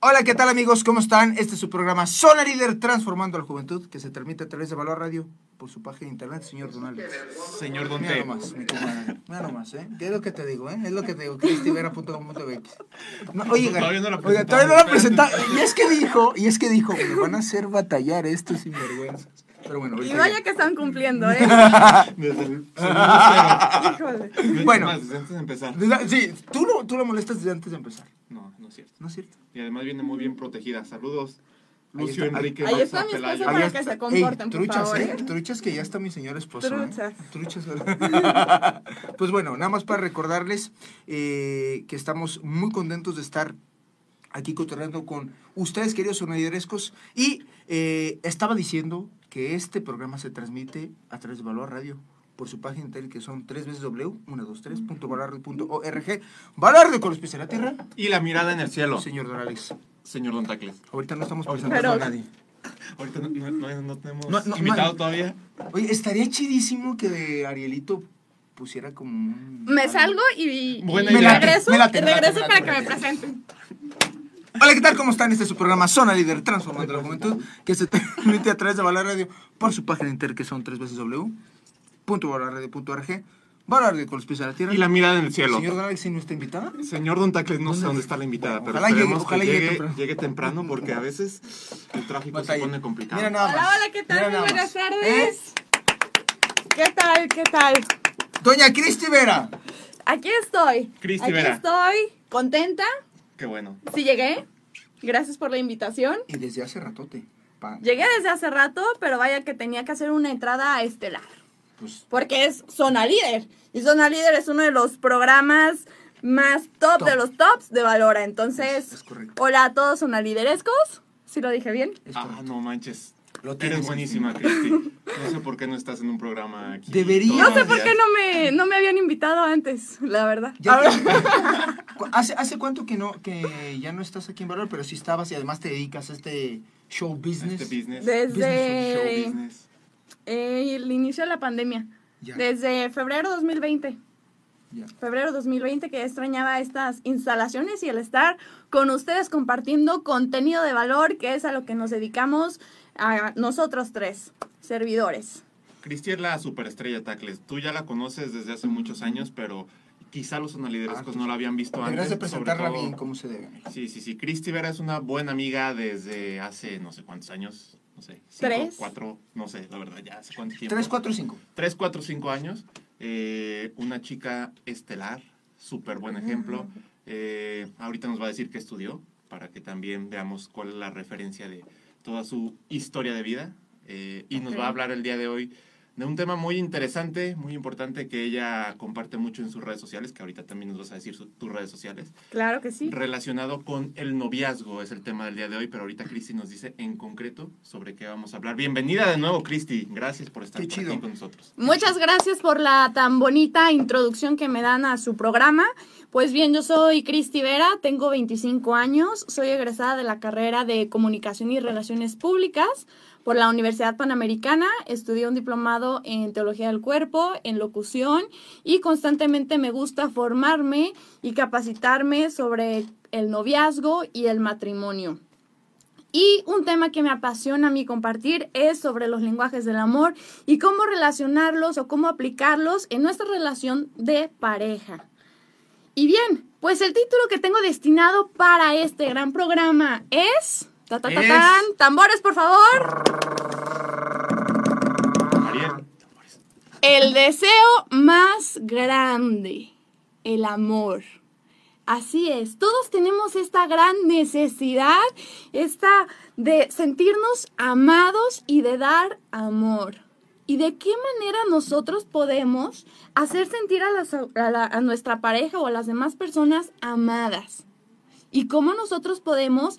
Hola, ¿qué tal amigos? ¿Cómo están? Este es su programa Zona Líder Transformando a la Juventud, que se transmite a través de Valor Radio por su página de internet, señor Donald. Señor Don Mira nomás, mi comadre. Mira nomás, ¿eh? ¿Qué es lo que te digo, eh? Es lo que te digo, cristivera.com.mx. No, oye, Todavía no la oiga, todavía no la presentamos, presenta. Y es que dijo, y es que dijo, me van a hacer batallar estos sinvergüenzas. Pero bueno, Y vaya ya. que están cumpliendo, ¿eh? Desde el Híjole. Bueno. Desde antes de empezar. Desde- Sí, tú lo, tú lo molestas desde antes de empezar, No, no es cierto. ¿no es cierto? Y además viene muy bien protegida. Saludos, Ahí Lucio está. Enrique Ahí está mi esposo para Ahí que se comporten, por truchas, favor, ¿eh? ¿eh? Truchas que ya está mi señor esposo. ¿eh? Truchas. Truchas. pues bueno, nada más para recordarles eh, que estamos muy contentos de estar aquí cotorreando con ustedes, queridos sonadiderescos. Y eh, estaba diciendo que este programa se transmite a través de Valor Radio por su página de internet que son tres veces w123.valorradio.org. Valor con los pies en la tierra. Y la mirada en el cielo, Señor Dorales, señor Don Tacles. ahorita no estamos presentando Pero- a nadie. Ahorita no, no- no- no tenemos No, no, invitado man. todavía. Oye, estaría chidísimo que Arielito pusiera como un... Me algo. salgo y, Buena y idea. regreso, Me late, y me late, regreso me late, para me que me presenten. Hola, ¿qué tal? ¿Cómo están? Este es su programa Zona Líder Transformando la Juventud, que se transmite a través de Valor Radio por su página inter que son tres veces w.valorradio.org. Valor Radio con los pies a la tierra. Y la mirada en el cielo. Señor Galaxy, ¿no está invitada? Señor Don Tacles, no sé ¿Dónde? está la invitada, pero Ojalá llegue- esperemos ojalá que llegue llegue, temprano. llegue temprano porque a veces el tráfico Batalla. se pone complicado. Mira nada más. Hola, hola, ¿qué tal? Muy buenas más. tardes. ¿Qué tal? ¿Qué tal? ¿Eh? Doña Cristi Vera. Aquí estoy. Cristi Aquí Vera. estoy, contenta. Qué bueno. Sí llegué. Gracias por la invitación. Y desde hace ratote. pa- Llegué desde hace rato, pero vaya que tenía que hacer una entrada estelar. Pues, Porque es Zona Líder. Y Zona Líder es uno de los programas más top, Top. de los tops de Valora. Es- Entonces, es correcto. hola a todos Zona Liderescos. ¿Sí lo dije bien? es Ah, no manches. Lo tienes Eres buenísima. Cristi. No sé por qué no estás en un programa aquí. Debería. No sé por qué no me, no me habían invitado antes, la verdad. Ya te- ¿Hace, ¿Hace cuánto que no que ya no estás aquí en Valor, pero sí estabas y además te dedicas a este show business? Este business. Desde Show business. eh, el inicio de la pandemia. Ya, Desde febrero 2020. ya. Febrero 2020 que extrañaba estas instalaciones y el estar con ustedes compartiendo contenido de valor, que es a lo que nos dedicamos a nosotros tres, servidores. Cristi es la superestrella Tacles. Tú ya la conoces desde hace muchos años, pero quizá los sonaliderescos Ah, no la habían visto antes. De presentarla todo- bien como se debe. Sí, sí, sí. Cristi Vera es una buena amiga desde hace no sé cuántos años. No sé. Cinco, Tres. cuatro, no sé, la verdad, ya hace cuánto tiempo. 3, 4 y 5. Tres, cuatro, cinco años. Eh, una chica estelar, súper buen ejemplo. Eh, ahorita nos va a decir qué estudió, para que también veamos cuál es la referencia de toda su historia de vida. Eh, y nos va a hablar el día de hoy de un tema muy interesante, muy importante que ella comparte mucho en sus redes sociales, que ahorita también nos vas a decir su- tus redes sociales, Claro que sí. relacionado con el noviazgo, es el tema del día de hoy, pero ahorita Cristi nos dice en concreto sobre qué vamos a hablar. Bienvenida de nuevo, Cristi. Gracias por estar por aquí con nosotros. Muchas gracias por la tan bonita introducción que me dan a su programa. Pues bien, yo soy Cristi Vera, tengo 25 años, soy egresada de la carrera de Comunicación y Relaciones Públicas por la Universidad Panamericana. Estudié un diplomado en Teología del Cuerpo, en locución y constantemente me gusta formarme y capacitarme sobre el noviazgo y el matrimonio. Y un tema que me apasiona a mí compartir es sobre los lenguajes del amor y cómo relacionarlos o cómo aplicarlos en nuestra relación de pareja. Y bien, pues el título que tengo destinado para este gran programa es... Ta, ta, ta, Es- tan. Tambores, por favor. El deseo más grande, el amor. Así es, todos tenemos esta gran necesidad, esta de sentirnos amados y de dar amor. ¿Y de qué manera nosotros podemos hacer sentir a, las- a la- a nuestra pareja o a las demás personas amadas? ¿Y cómo nosotros podemos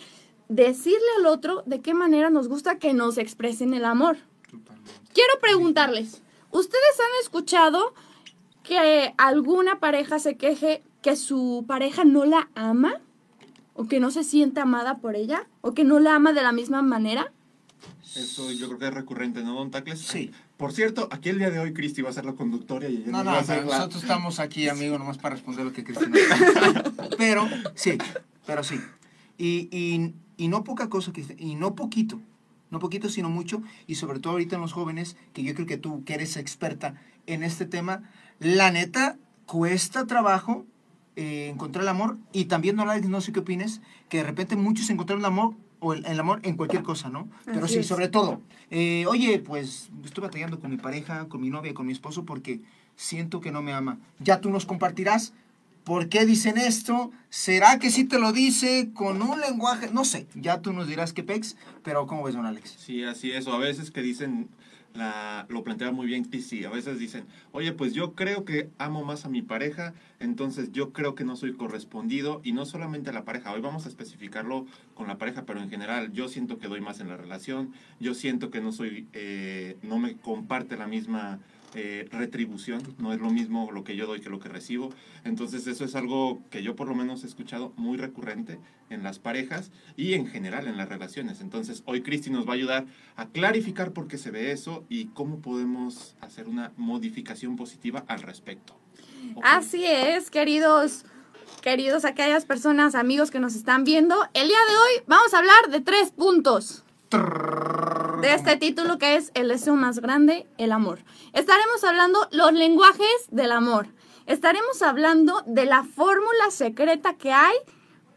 decirle al otro de qué manera nos gusta que nos expresen el amor? Quiero preguntarles, ¿ustedes han escuchado que alguna pareja se queje que su pareja no la ama? ¿O que no se siente amada por ella? ¿O que no la ama de la misma manera? Eso yo creo que es recurrente, ¿no, Don Tacles? Sí. Por cierto, aquí el día de hoy Cristi va a ser la conductora y ella No, nos no, va a hacer pero la- nosotros estamos aquí, amigo, nomás para responder lo que Cristina. pero, sí, pero sí. Y, y, y no poca cosa, y no poquito, no poquito, sino mucho, y sobre todo ahorita en los jóvenes, que yo creo que tú, que eres experta en este tema, la neta, cuesta trabajo eh, encontrar el amor, y también, no, no sé qué opines, que de repente muchos encontraron el amor, o el, el amor en cualquier cosa, ¿no? Pero Así sí, es. sobre todo, eh, oye, pues estoy batallando con mi pareja, con mi novia, con mi esposo, porque siento que no me ama. Ya tú nos compartirás por qué dicen esto. ¿Será que sí te lo dice con un lenguaje? No sé, ya tú nos dirás qué pex, pero ¿cómo ves, don Alex? Sí, así es. A veces que dicen, lo plantea muy bien Cristi, a veces dicen, oye, pues yo creo que amo más a mi pareja, entonces yo creo que no soy correspondido, y no solamente a la pareja, hoy vamos a especificarlo con la pareja, pero en general yo siento que doy más en la relación, yo siento que no soy, eh, no me comparte la misma eh, retribución, no es lo mismo lo que yo doy que lo que recibo. Entonces eso es algo que yo por lo menos he escuchado muy recurrente en las parejas y en general en las relaciones. Entonces hoy Cristi nos va a ayudar a clarificar por qué se ve eso y cómo podemos hacer una modificación positiva al respecto. Así es, queridos, queridos aquellas personas, amigos que nos están viendo. El día de hoy vamos a hablar de tres puntos de este título que es El deseo más grande, el amor. Estaremos hablando los lenguajes del amor. Estaremos hablando de la fórmula secreta que hay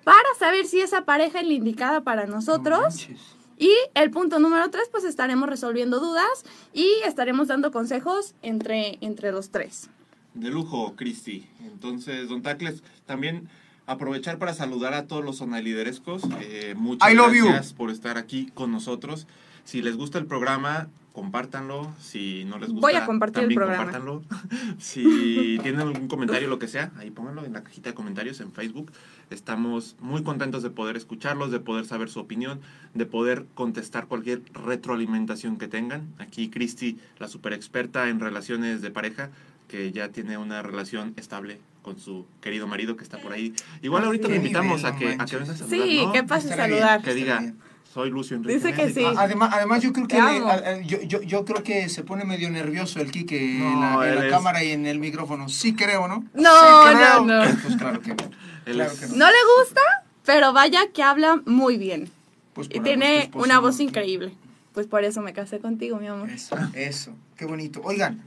para saber si esa pareja es la indicada para No nosotros. manches. Y el punto número tres, pues estaremos resolviendo dudas y estaremos dando consejos entre, entre los tres. De lujo, Cristi. Entonces, don Tacles, también aprovechar para saludar a todos los sonaliderescos. Eh, muchas I love you. gracias por estar aquí con nosotros. Si les gusta el programa, compártanlo. Si no les gusta, Voy a compartir el también programa. compártanlo. si tienen algún comentario, lo que sea, ahí pónganlo en la cajita de comentarios en Facebook. Estamos muy contentos de poder escucharlos, de poder saber su opinión, de poder contestar cualquier retroalimentación que tengan. Aquí Cristi, la super experta en relaciones de pareja, que ya tiene una relación estable con su querido marido que está por ahí. Igual ahorita le invitamos nivel, a que, a que venga a saludar, Sí, ¿no? que pase a saludar. Que diga, soy Lucio Enrique. Dice que Méndez". sí. Ah, Además, además yo creo que le- amo. a- a- yo, yo, yo creo que se pone medio nervioso el Kike en No, la, en la es- cámara y en el micrófono. Sí creo, ¿no? No, Sí creo. no, no. Pues claro que Claro es- que no. No le gusta, pero vaya que habla muy bien. Pues Y tiene es tu esposo, una voz increíble. Pues por eso me casé contigo, mi amor. Eso, eso, qué bonito. Oigan,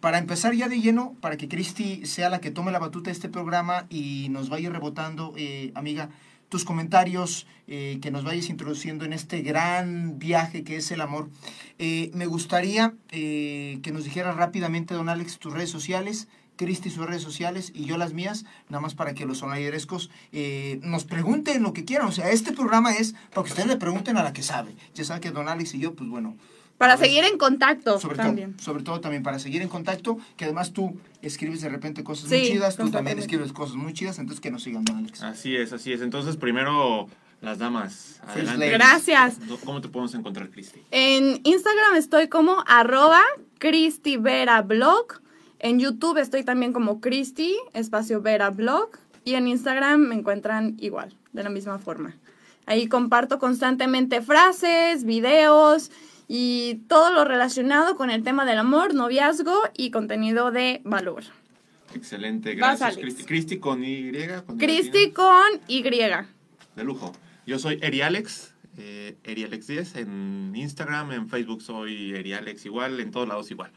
para empezar ya de lleno, para que Cristi sea la que tome la batuta de este programa y nos vaya rebotando, eh, amiga, tus comentarios, eh, que nos vayas introduciendo en este gran viaje que es el amor. Eh, me gustaría eh, que nos dijeras rápidamente, don Alex, tus redes sociales, Cristi sus redes sociales y yo las mías, nada más para que los sonairescos eh, nos pregunten lo que quieran. O sea, este programa es para que ustedes le pregunten a la que sabe. Ya saben que don Alex y yo, pues bueno, Para seguir en contacto sobre también. todo, sobre todo también para seguir en contacto, que además tú escribes de repente cosas Sí, muy chidas, tú también escribes cosas muy chidas, entonces que nos sigan, Alex. Así es, así es. Entonces, primero, las damas. Adelante. Gracias. ¿Cómo te podemos encontrar, Cristi? En Instagram estoy como arroba Cristi Vera Blog. En YouTube estoy también como Cristi, espacio Vera Blog. Y en Instagram me encuentran igual, de la misma forma. Ahí comparto constantemente frases, videos y todo lo relacionado con el tema del amor, noviazgo y contenido de valor. Excelente, gracias. Cristi. Cristi con Y. con Cristi con Y. De lujo. Yo soy Erialex, eh, Erialex10 en Instagram, en Facebook soy Erialex igual, en todos lados igual.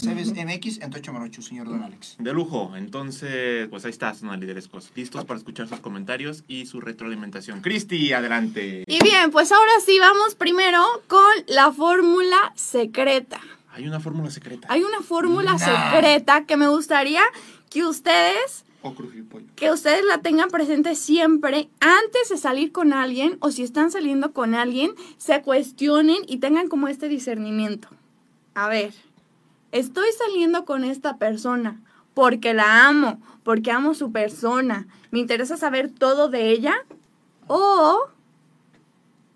Cebes MX en Tocho Morocho, señor don Alex. De lujo. Entonces, pues ahí está, son liderescos. Listos para escuchar sus comentarios y su retroalimentación. Cristi, adelante. Y bien, pues ahora sí vamos primero con la fórmula secreta. Hay una fórmula secreta. Hay una fórmula Nah. secreta que me gustaría que ustedes, O crujipollo. que ustedes la tengan presente siempre antes de salir con alguien o si están saliendo con alguien, se cuestionen y tengan como este discernimiento. A ver, estoy saliendo con esta persona porque la amo, porque amo su persona, me interesa saber todo de ella o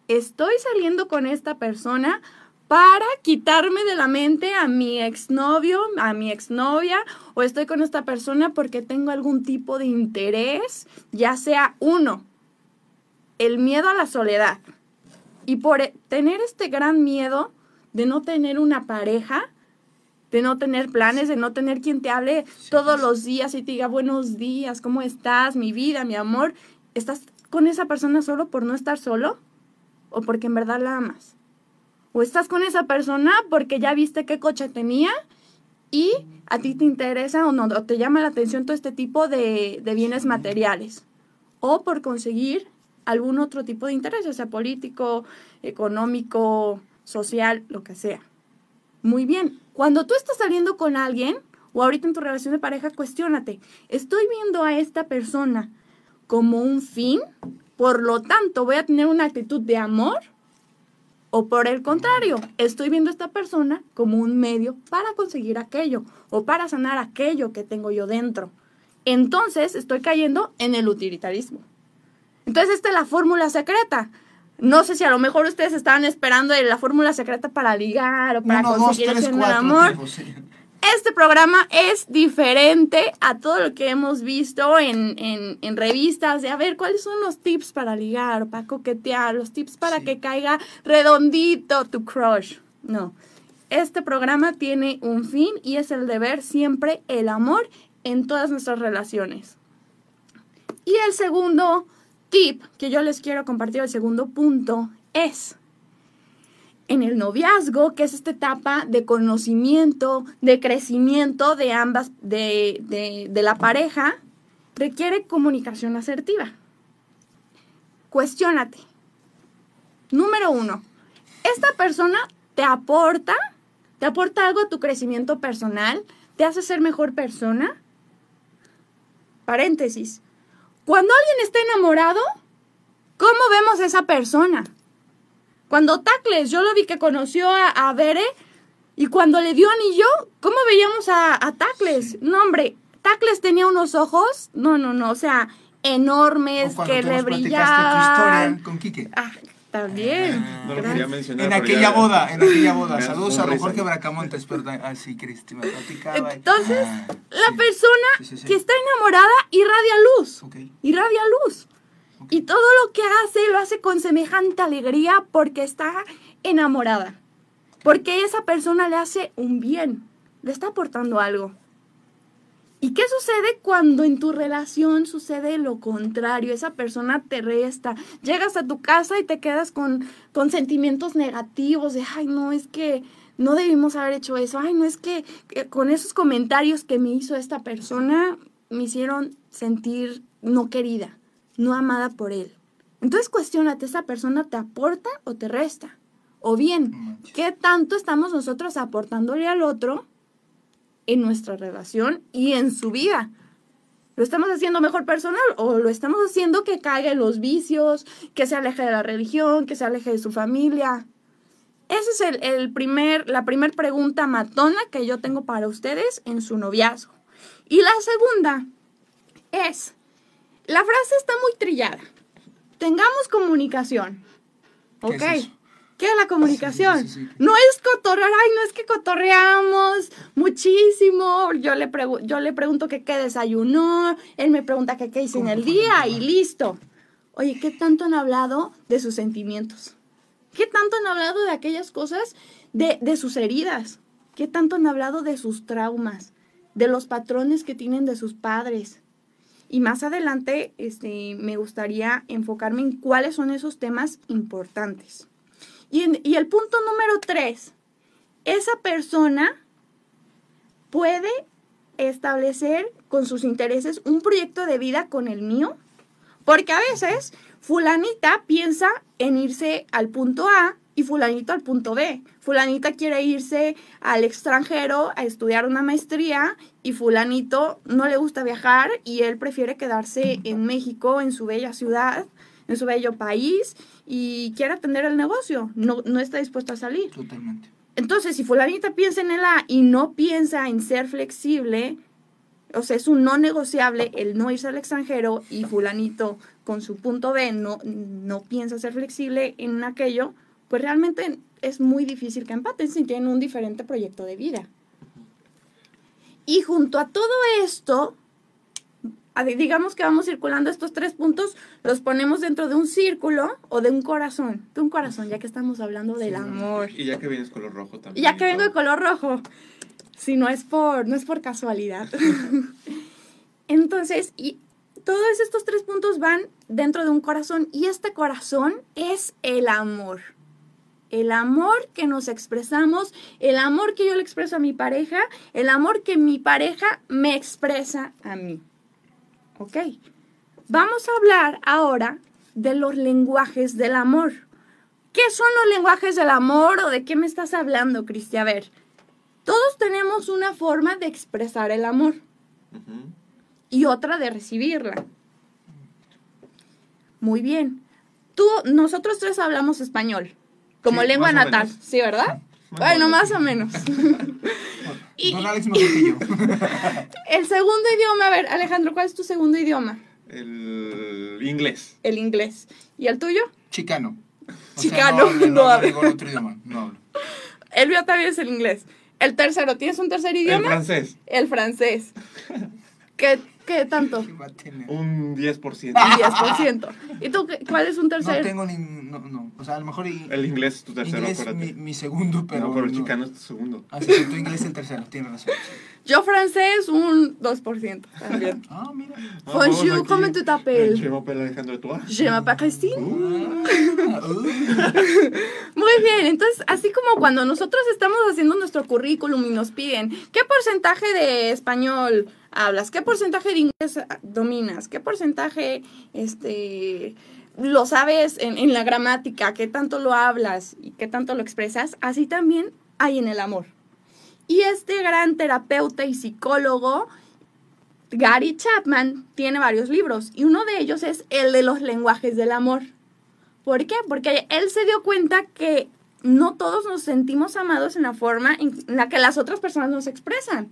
estoy saliendo con esta persona para quitarme de la mente a mi exnovio, a mi exnovia, o estoy con esta persona porque tengo algún tipo de interés, ya sea uno, el miedo a la soledad. Y por e- tener este gran miedo de no tener una pareja, de no tener planes, de no tener quien te hable todos los días y te diga buenos días, ¿cómo estás? Mi vida, mi amor. ¿Estás con esa persona solo por no estar solo? ¿O porque en verdad la amas? ¿O estás con esa persona porque ya viste qué coche tenía y a ti te interesa o no, o te llama la atención todo este tipo de, de bienes materiales? ¿O por conseguir algún otro tipo de interés, ya sea político, económico, social, lo que sea? Muy bien, cuando tú estás saliendo con alguien o ahorita en tu relación de pareja, cuestiónate, ¿estoy viendo a esta persona como un fin? Por lo tanto, voy a tener una actitud de amor. O por el contrario, estoy viendo a esta persona como un medio para conseguir aquello o para sanar aquello que tengo yo dentro. Entonces estoy cayendo en el utilitarismo. Entonces esta es la fórmula secreta. No sé si a lo mejor ustedes estaban esperando la fórmula secreta para ligar o para Uno, dos, conseguir tres, cuatro. amor. sí. Este programa es diferente a todo lo que hemos visto en, en- en revistas de a ver cuáles son los tips para ligar, para coquetear, los tips para Sí. que caiga redondito tu crush. No. Este programa tiene un fin y es el de ver siempre el amor en todas nuestras relaciones. Y el segundo tip que yo les quiero compartir, el segundo punto, es en el noviazgo, que es esta etapa de conocimiento, de crecimiento de ambas, de, de- de la pareja, requiere comunicación asertiva. Cuestiónate. Número uno, ¿esta persona te aporta, te aporta algo a tu crecimiento personal? ¿Te hace ser mejor persona? Paréntesis. Cuando alguien está enamorado, ¿cómo vemos a esa persona? Cuando Tacles, yo lo vi que conoció a, a Bere y cuando le dio anillo, ¿cómo veíamos a, a Tacles? No, hombre, Tacles tenía unos ojos, no, no, no, o sea, enormes, O que le platicaste tu brillaban. historia con Quique. Ah, también. No lo quería mencionar. En pero aquella ya- boda, en aquella boda. Saludos a. Jorge Bracamontes, perdón. Ah, sí, Cristi, me platicaba. Entonces, Ah, La sí. persona Sí, sí, sí. que está enamorada irradia luz. Irradia luz. Y todo lo que hace lo hace con semejante alegría porque está enamorada. Porque esa persona le hace un bien, le está aportando algo. ¿Y qué sucede cuando en tu relación sucede lo contrario? Esa persona te resta. Llegas a tu casa y te quedas con, con sentimientos negativos de, ay, no, es que no debimos haber hecho eso. Ay, no, es que eh, con esos comentarios que me hizo esta persona me hicieron sentir no querida, no amada por él. Entonces cuestionate, ¿esa persona te aporta o te resta? O bien. ¿qué tanto estamos nosotros aportándole al otro en nuestra relación y en su vida? ¿Lo estamos haciendo mejor personal o lo estamos haciendo que caiga en los vicios, que se aleje de la religión, que se aleje de su familia? Esa es el, el primer, la primera pregunta matona que yo tengo para ustedes en su noviazgo. Y la segunda es, la frase está muy trillada. Tengamos comunicación. ¿Qué ¿Ok? es? ¿Qué es la comunicación? Sí, sí, sí. No es cotorrear, ay, no es que cotorreamos muchísimo. Yo le, yo le pregunto que qué desayunó, él me pregunta que qué hice en ¿Cómo el día y listo. Oye, ¿qué tanto han hablado de sus sentimientos? ¿Qué tanto han hablado de aquellas cosas, de, de sus heridas? ¿Qué tanto han hablado de sus traumas? De los patrones que tienen de sus padres. Y más adelante este, me gustaría enfocarme en cuáles son esos temas importantes. Y, y el punto número tres, esa persona puede establecer con sus intereses un proyecto de vida con el mío, porque a veces fulanita piensa en irse al punto A y fulanito al punto B. Fulanita quiere irse al extranjero a estudiar una maestría y fulanito no le gusta viajar y él prefiere quedarse en México, en su bella ciudad, en su bello país y quiere atender el negocio. No, no está dispuesto a salir. Totalmente. Entonces, si fulanita piensa en el A y no piensa en ser flexible, o sea, es un no negociable el no irse al extranjero y fulanito con su punto B no, no piensa ser flexible en aquello, pues realmente es muy difícil que empaten si tienen un diferente proyecto de vida. Y junto a todo esto, digamos que vamos circulando estos tres puntos, los ponemos dentro de un círculo o de un corazón, de un corazón, ya que estamos hablando del Sí. amor. Y ya que vienes color rojo también. Y ya que vengo de color rojo. si no es por, no es por casualidad. Entonces, y todos estos tres puntos van dentro de un corazón y este corazón es el amor. El amor que nos expresamos, el amor que yo le expreso a mi pareja, el amor que mi pareja me expresa a mí. ¿Ok? Vamos a hablar ahora de los lenguajes del amor. ¿Qué son los lenguajes del amor o de qué me estás hablando, Cristi? A ver, todos tenemos una forma de expresar el amor y otra de recibirla. Muy bien. Tú, nosotros tres hablamos español como Sí, lengua natal. ¿sí, verdad? Bueno, más o menos. Y- Don Alex que yo. El segundo idioma, a ver, Alejandro, ¿cuál es tu segundo idioma? El inglés. El inglés. ¿Y el tuyo? Chicano. O Chicano, no, hablo, no no, hablo. el otro idioma. No hablo. El mío también es el inglés. El tercero, ¿tienes un tercer El idioma? francés. El francés. ¿Qué, qué tanto? Un 10%. Un 10%. ¿Y tú qué- cuál es un No tercer? tengo ni. No, no. O sea, a lo mejor. y- El inglés es tu tercero, inglés acuérdate. mi, mi segundo, pero. no, pero no. chicano es tu segundo. Así que tu inglés es el tercero, tienes razón. Yo francés, un 2% también. Ah, mira. Ah, Bonjour, comment tu t'appelles? Je m'appelle Alejandro Toa. Je m'appelle Christine. Ah, uh. Muy bien, entonces, así como cuando nosotros estamos haciendo nuestro currículum y nos piden qué porcentaje de español hablas, qué porcentaje de inglés dominas, qué porcentaje este lo sabes en, en la gramática, qué tanto lo hablas y qué tanto lo expresas, así también hay en el amor. Y este gran terapeuta y psicólogo, Gary Chapman, tiene varios libros y uno de ellos es el de los lenguajes del amor. ¿Por qué? Porque él se dio cuenta que no todos nos sentimos amados en la forma en la que las otras personas nos expresan.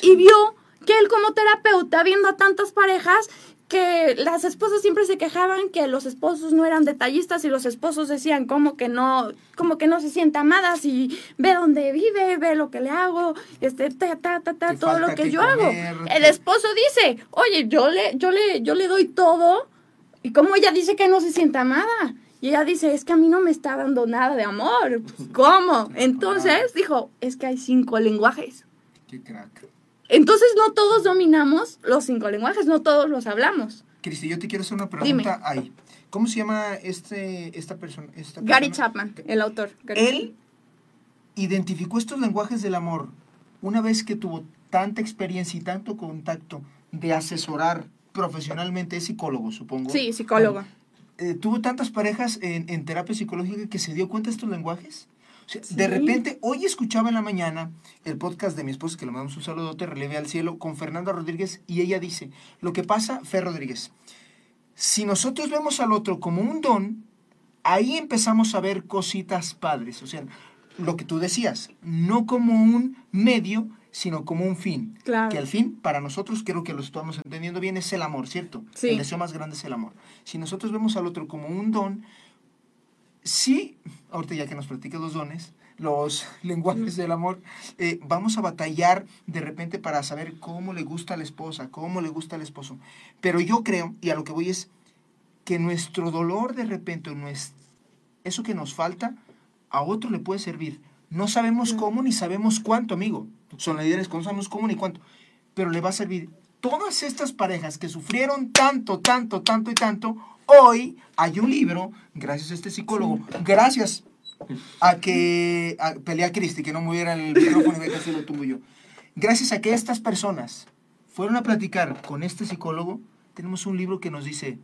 Y vio que él como terapeuta, viendo a tantas parejas, que las esposas siempre se quejaban que los esposos no eran detallistas y los esposos decían como que no, como que no se siente amadas y ve dónde vive, ve lo que le hago, este, ta, ta, ta, ta, todo lo que, que yo comer, hago. El esposo dice, oye, yo le, yo le, yo le doy todo y como ella dice que no se siente amada. Y ella dice, es que a mí no me está dando nada de amor. Pues, ¿Cómo? Entonces dijo, es que hay cinco lenguajes. Qué crack. Entonces no todos dominamos los cinco lenguajes, no todos los hablamos. Cristi, yo te quiero hacer una Dime. pregunta ahí. ¿Cómo se llama este, esta persona? Esta Gary? Chapman, el autor. Gary Él identificó estos lenguajes del amor una vez que tuvo tanta experiencia y tanto contacto de asesorar profesionalmente, es psicólogo, supongo. Sí, psicólogo. Eh, tuvo tantas parejas en, en terapia psicológica que se dio cuenta de estos lenguajes. Sí. De repente, hoy escuchaba en la mañana el podcast de mi esposa, que le mandamos un saludote, Releve al Cielo, con Fernanda Rodríguez, y ella dice, lo que pasa, Fer Rodríguez, si nosotros vemos al otro como un don, ahí empezamos a ver cositas padres. O sea, lo que tú decías, no como un medio, sino como un fin. Claro. Que al fin, para nosotros, creo que lo estamos entendiendo bien, es el amor, ¿cierto? Sí. El deseo más grande es el amor. Si nosotros vemos al otro como un don, sí, ahorita ya que nos platicas los dones, los lenguajes del amor, eh, vamos a batallar de repente para saber cómo le gusta a la esposa, cómo le gusta al esposo. Pero yo creo, y a lo que voy es, que nuestro dolor de repente, eso que nos falta, a otro le puede servir. No sabemos cómo ni sabemos cuánto, amigo. Son líderes que no sabemos cómo ni cuánto. Pero le va a servir. Todas estas parejas que sufrieron tanto, tanto, tanto y tanto, hoy hay un libro, gracias a este psicólogo, gracias a que a, pelea a Cristi, que no moviera el micrófono y casi lo tumbo yo. Gracias a que estas personas fueron a platicar con este psicólogo, tenemos un libro que nos dice,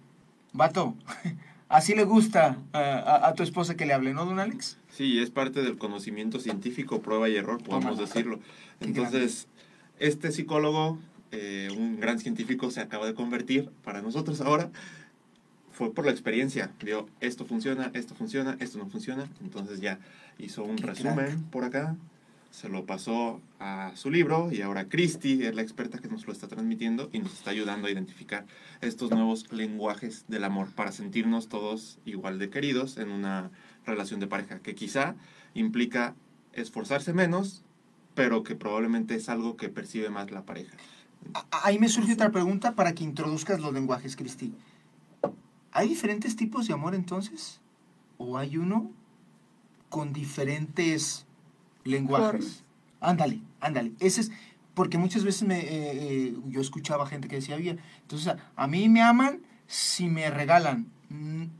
vato, así le gusta a, a- a tu esposa que le hable, ¿no, don Alex? Sí, es parte del conocimiento científico, prueba y error, podemos Toma. decirlo. Entonces, este psicólogo, eh, un gran científico, se acaba de convertir para nosotros ahora. Fue por la experiencia. Vio, esto funciona, esto funciona, esto no funciona. Entonces ya hizo un Qué resumen por acá, se lo pasó a su libro y ahora Christy es la experta que nos lo está transmitiendo y nos está ayudando a identificar estos nuevos lenguajes del amor para sentirnos todos igual de queridos en una relación de pareja, que quizá implica esforzarse menos, pero que probablemente es algo que percibe más la pareja. Ahí me surge otra pregunta para que introduzcas los lenguajes, Cristi. ¿Hay diferentes tipos de amor entonces? ¿O hay uno con diferentes lenguajes? Ándale, ándale. Ese es, porque muchas veces me, eh, eh, yo escuchaba gente que decía, bien, entonces a, a mí me aman si me regalan.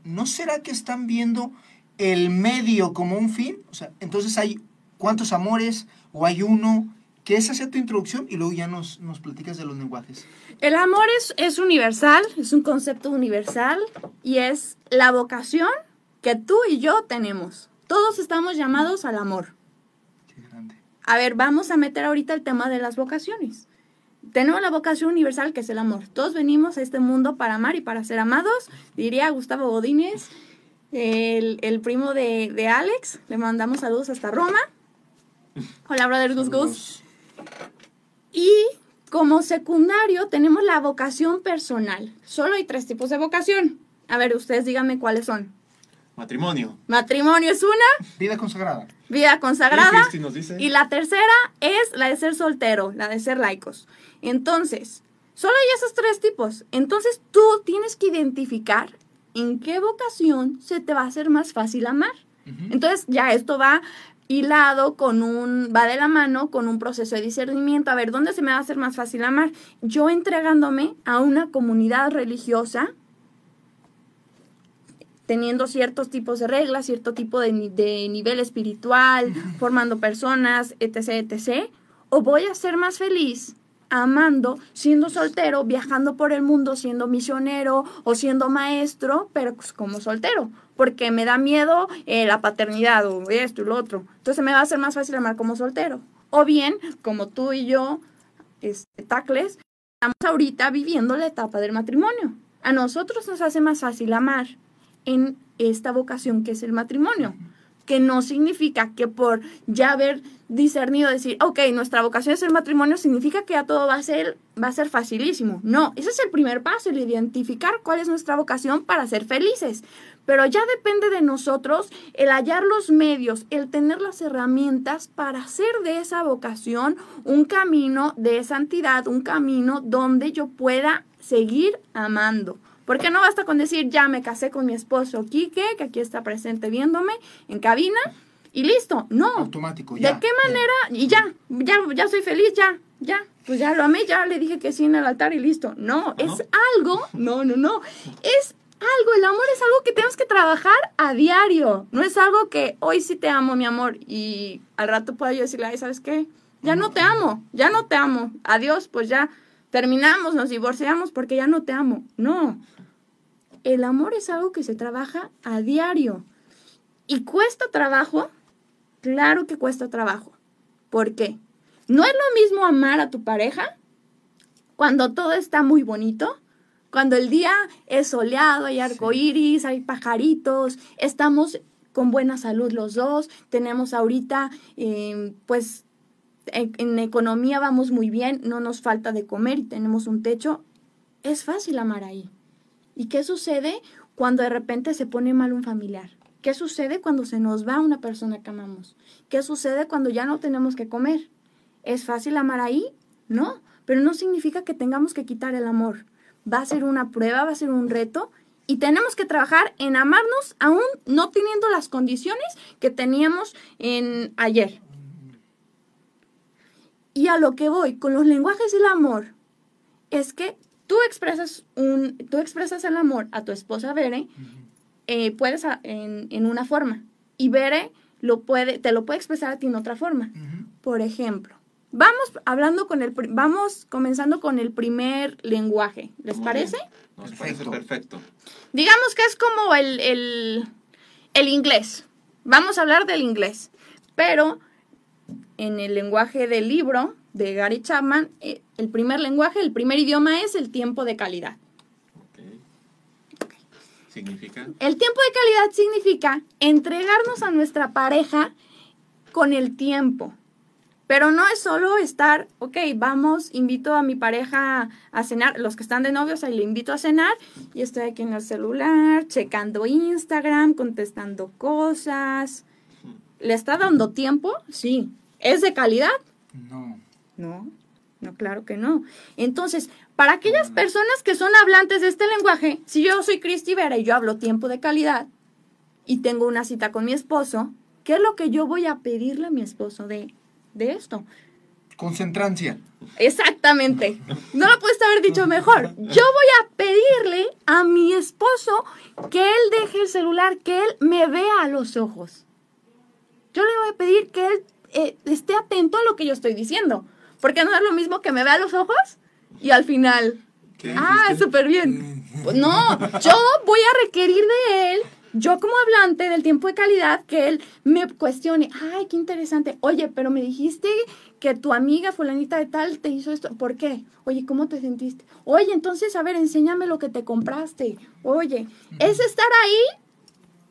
¿No será que están viendo el medio como un fin? O sea, entonces hay cuántos amores o hay uno. Que esa sea tu introducción y luego ya nos, nos platicas de los lenguajes. El amor es, es universal, es un concepto universal y es la vocación que tú y yo tenemos. Todos estamos llamados al amor. Qué grande. A ver, vamos a meter ahorita el tema de las vocaciones. Tenemos la vocación universal que es el amor. Todos venimos a este mundo para amar y para ser amados, diría Gustavo Godínez, el, el primo de, de Alex. Le mandamos saludos hasta Roma. Hola, brother Gus Gus. Y como secundario tenemos la vocación personal. Solo hay tres tipos de vocación. A ver, ustedes díganme cuáles son. Matrimonio. Matrimonio es una, Vida consagrada. vida Y consagrada. Cristi nos dice. Y la tercera es la de ser soltero, la de ser laicos. Entonces, solo hay esos tres tipos. Entonces tú tienes que identificar en qué vocación se te va a hacer más fácil amar. Entonces ya esto va hilado con un, va de la mano con un proceso de discernimiento. A ver, ¿dónde se me va a hacer más fácil amar? Yo entregándome a una comunidad religiosa, teniendo ciertos tipos de reglas, cierto tipo de, de nivel espiritual, formando personas, etc., etc. O voy a ser más feliz amando, siendo soltero, viajando por el mundo, siendo misionero o siendo maestro, pero pues como soltero, porque me da miedo eh, la paternidad o esto y lo otro. Entonces me va a ser más fácil amar como soltero. O bien, como tú y yo, este, Tacles, estamos ahorita viviendo la etapa del matrimonio. A nosotros nos hace más fácil amar en esta vocación que es el matrimonio. Que no significa que por ya haber discernido decir, ok, nuestra vocación es el matrimonio, significa que ya todo va a ser, va a ser facilísimo. No, ese es el primer paso, el identificar cuál es nuestra vocación para ser felices. Pero ya depende de nosotros el hallar los medios, el tener las herramientas para hacer de esa vocación un camino de santidad, un camino donde yo pueda seguir amando. Porque no basta con decir, ya me casé con mi esposo Quique, que aquí está presente viéndome en cabina, y listo. No. Automático, ¿De ya. qué manera? Y ya, ya, ya soy feliz, ya, ya. Pues ya lo amé, ya le dije que sí en el altar y listo. No, es algo, no, no, no. Es algo, el amor es algo que tenemos que trabajar a diario. No es algo que hoy sí te amo, mi amor, y al rato puedo yo decirle, ay, ¿sabes qué? Ya no te amo, ya no te amo. Adiós, pues ya terminamos, nos divorciamos porque ya no te amo. No. El amor es algo que se trabaja a diario. ¿Y cuesta trabajo? Claro que cuesta trabajo. ¿Por qué? No es lo mismo amar a tu pareja cuando todo está muy bonito, cuando el día es soleado, hay arcoíris, hay pajaritos, estamos con buena salud los dos, tenemos ahorita, eh, pues, en, en economía vamos muy bien, no nos falta de comer y tenemos un techo. Es fácil amar ahí. ¿Y qué sucede cuando de repente se pone mal un familiar? ¿Qué sucede cuando se nos va una persona que amamos? ¿Qué sucede cuando ya no tenemos que comer? ¿Es fácil amar ahí? No, pero no significa que tengamos que quitar el amor. Va a ser una prueba, va a ser un reto y tenemos que trabajar en amarnos aún no teniendo las condiciones que teníamos en ayer. Y a lo que voy con los lenguajes del amor es que tú expresas un tú expresas el amor a tu esposa Bere eh, puedes a- en, en una forma y Bere lo puede te lo puede expresar a ti en otra forma por ejemplo vamos hablando con el vamos comenzando con el primer lenguaje les Muy parece. Nos Perfecto. parece perfecto. digamos que es como el, el, el inglés vamos a hablar del inglés pero en el lenguaje del libro de Gary Chapman eh, el primer lenguaje el primer idioma es el tiempo de calidad Ok. Significa. El tiempo de calidad significa entregarnos a nuestra pareja con el tiempo. Pero no es solo estar, ok, vamos, invito a mi pareja a cenar, los que están de novios, ahí le invito a cenar y estoy aquí en el celular, checando Instagram, contestando cosas. ¿Le está dando tiempo? Sí. ¿Es de calidad? No. No, no, claro que no. Entonces, para aquellas personas que son hablantes de este lenguaje, si yo soy Cristi Vera y yo hablo tiempo de calidad y tengo una cita con mi esposo, ¿qué es lo que yo voy a pedirle a mi esposo de de esto. Concentrancia. Exactamente. No lo puedes haber dicho mejor. Yo voy a pedirle a mi esposo que él deje el celular, que él me vea a los ojos. Yo le voy a pedir que él eh, esté atento a lo que yo estoy diciendo. Porque no es lo mismo que me vea a los ojos y al final. ¿Qué Ah, súper bien. Pues no, yo voy a requerir de él, yo como hablante del tiempo de calidad, que él me cuestione. Ay, qué interesante. Oye, pero me dijiste que tu amiga fulanita de tal te hizo esto. ¿Por qué? Oye, ¿cómo te sentiste? Oye, entonces, a ver, enséñame lo que te compraste. Oye, es estar ahí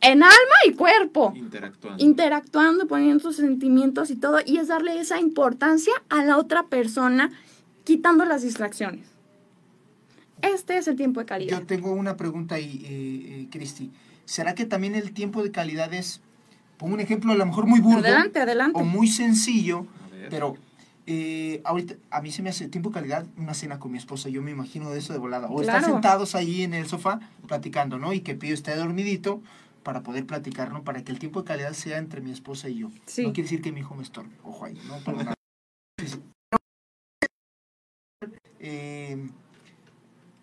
en alma y cuerpo Interactuando. interactuando, poniendo sus sentimientos y todo, y es darle esa importancia a la otra persona, quitando las distracciones. Este es el tiempo de calidad. Yo tengo una pregunta ahí, eh, eh, Cristi. ¿Será que también el tiempo de calidad es, pongo un ejemplo a lo mejor muy burdo Adelante, adelante. o muy sencillo, pero eh, ahorita a mí se me hace tiempo de calidad una cena con mi esposa, yo me imagino de eso de volada. O estar Claro. sentados ahí en el sofá platicando, ¿no? Y que Pío esté dormidito para poder platicar, ¿no? Para que el tiempo de calidad sea entre mi esposa y yo. Sí. No quiere decir que mi hijo me estorbe, ojo ahí, ¿no? Para nada. Eh,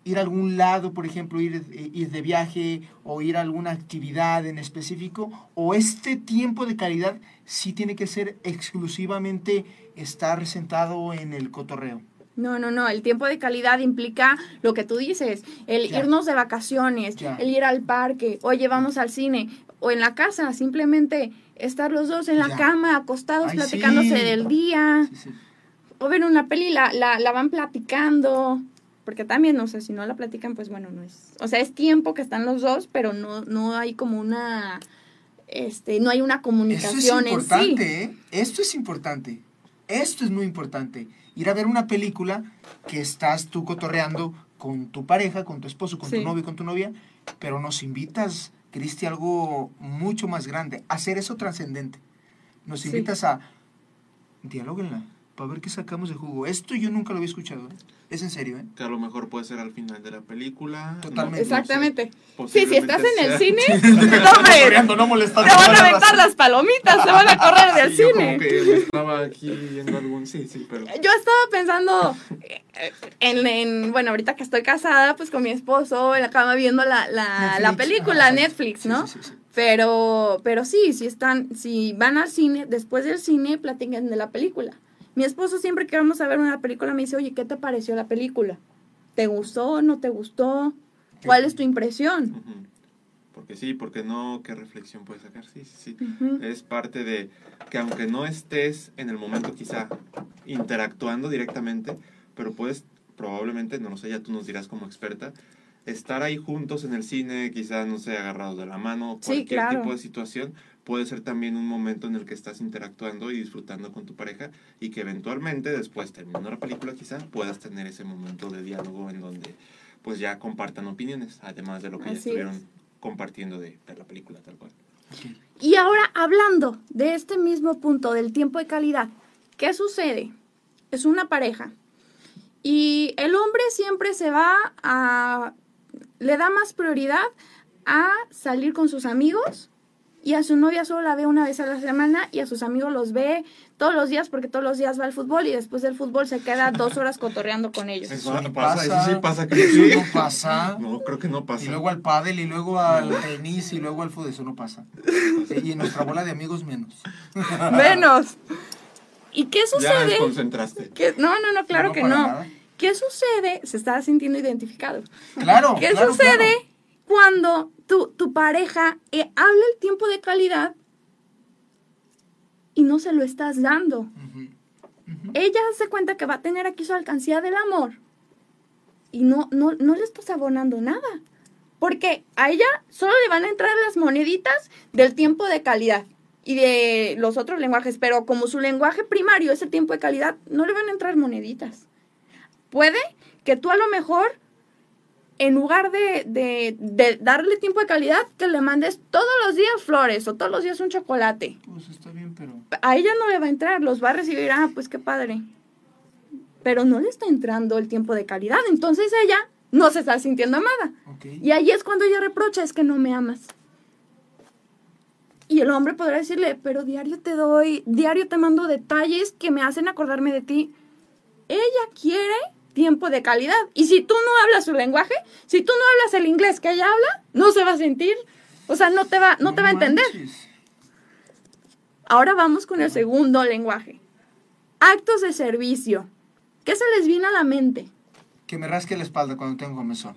ir a algún lado, por ejemplo, ir, eh, ir de viaje o ir a alguna actividad en específico, o este tiempo de calidad sí tiene que ser exclusivamente estar sentado en el cotorreo. No, no, no. El tiempo de calidad implica lo que tú dices, el irnos de vacaciones, el ir al parque, oye, vamos al cine, o en la casa, simplemente estar los dos en la cama, acostados, Ay, platicándose sí. del día. Sí, sí. o ver una peli, la, la, la van platicando, porque también, o sea, si no la platican, pues bueno, no es, o sea, es tiempo que están los dos, pero no, no hay como una, este, no hay una es comunicación en sí. importante, ¿eh? Esto es importante. Esto es muy importante. Ir a ver una película que estás tú cotorreando con tu pareja, con tu esposo, con Sí. tu novio, con tu novia, pero nos invitas, Cristi, algo mucho más grande, a hacer eso trascendente. Nos Sí. invitas a dialoguenla, para ver qué sacamos de jugo. Esto yo nunca lo había escuchado, ¿eh? Es en serio, ¿eh? Que a lo mejor puede ser al final de la película. Totalmente. no sé, Exactamente. Sí, si estás en el cine, no, no te van a aventar las palomitas, te van a correr del Sí, yo cine. como que me estaba aquí viendo algún... Sí, sí, pero... Yo estaba pensando eh, en, en- bueno, ahorita que estoy casada, pues con mi esposo en la cama viendo la, la, la Netflix. película. Netflix, ¿no? sí, sí, sí. Pero, pero sí, si están, si van al cine, después del cine, platican de la película. Mi esposo siempre que vamos a ver una película me dice, oye, ¿qué te pareció la película? ¿Te gustó? ¿No te gustó? ¿Cuál es tu impresión? Porque sí, porque no, ¿qué reflexión puedes sacar? Sí, sí, sí. Es parte de que aunque no estés en el momento quizá interactuando directamente, pero puedes probablemente, no lo sé, ya tú nos dirás como experta, estar ahí juntos en el cine, quizá, no sé, agarrados de la mano, Sí, cualquier claro. tipo de situación, puede ser también un momento en el que estás interactuando y disfrutando con tu pareja y que eventualmente después, terminando la película quizá, puedas tener ese momento de diálogo en donde pues ya compartan opiniones, además de lo que ya es. estuvieron compartiendo de, de la película tal cual. Y ahora, hablando de este mismo punto del tiempo de calidad, ¿qué sucede? Es una pareja. Y el hombre siempre se va a... le da más prioridad a salir con sus amigos y a su novia solo la ve una vez a la semana y a sus amigos los ve todos los días porque todos los días va al fútbol y después del fútbol se queda dos horas cotorreando con ellos. Eso no pasa, pasa. eso sí pasa que Eso sí. no pasa. No, creo que no pasa. Y luego al pádel, y luego al tenis, y luego al fútbol, eso no pasa. Y en nuestra bola de amigos menos. Menos. ¿Y qué ya sucede? desconcentraste. ¿Qué- No, no, no, claro No, que no. nada. ¿Qué sucede? Se está sintiendo identificado. Claro. ¿Qué claro, sucede claro. Cuando tu, tu pareja eh, habla el tiempo de calidad y no se lo estás dando? Ella se cuenta que va a tener aquí su alcancía del amor y no, no, no le estás abonando nada. Porque a ella solo le van a entrar las moneditas del tiempo de calidad y de los otros lenguajes, pero como su lenguaje primario es el tiempo de calidad, no le van a entrar moneditas. Puede que tú a lo mejor, en lugar de, de, de darle tiempo de calidad, que le mandes todos los días flores o todos los días un chocolate. Pues está bien, pero. A ella no le va a entrar, los va a recibir, ah, pues qué padre. Pero no le está entrando el tiempo de calidad, entonces ella no se está sintiendo amada. Ok. Y ahí es cuando ella reprocha, es que no me amas. Y el hombre podrá decirle, pero diario te doy, diario te mando detalles que me hacen acordarme de ti. Ella quiere tiempo de calidad. Y si tú no hablas su lenguaje, si tú no hablas el inglés que ella habla, no se va a sentir, o sea, no te va, no, te va a entender. manches. Ahora vamos con el segundo lenguaje. Actos de servicio. ¿Qué se les viene a la mente? Que me rasque la espalda cuando tengo comezón.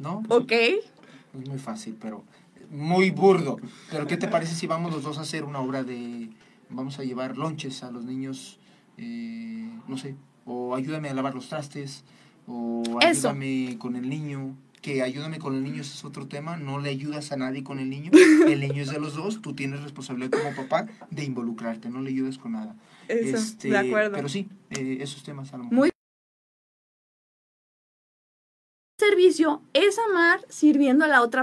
¿No? ¿Ok? Es muy fácil, pero muy burdo. Pero ¿qué te parece si vamos los dos a hacer una obra de... Vamos a llevar lonches a los niños, eh, no sé, o ayúdame a lavar los trastes, o Eso. ayúdame con el niño. Que ayúdame con el niño ese es otro tema, no le ayudas a nadie con el niño, el niño es de los dos, tú tienes responsabilidad como papá de involucrarte, no le ayudas con nada. Eso, Este, de acuerdo. Pero sí, eh, esos temas a lo mejor. Muy servicio es amar sirviendo a la otra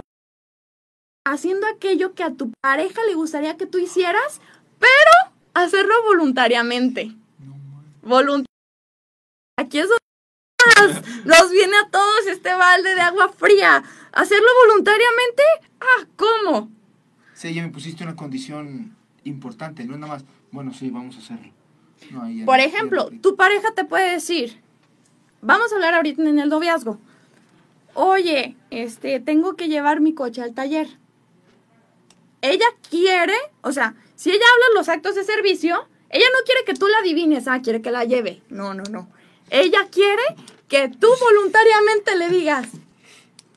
haciendo aquello que a tu pareja le gustaría que tú hicieras, pero hacerlo voluntariamente. No. Aquí es donde nos viene a todos este balde de agua fría. ¿Hacerlo voluntariamente? Ah, ¿cómo? Sí, ya me pusiste una condición importante, no nada más, bueno, sí, vamos a hacerlo. No, ahí ya Por ejemplo, ya tu pareja te puede decir, vamos a hablar ahorita en el noviazgo. Oye, este, tengo que llevar mi coche al taller. Ella quiere, o sea, si ella habla los actos de servicio, ella no quiere que tú la adivines, ah, quiere que la lleve. No, no, no. Ella quiere que tú voluntariamente le digas,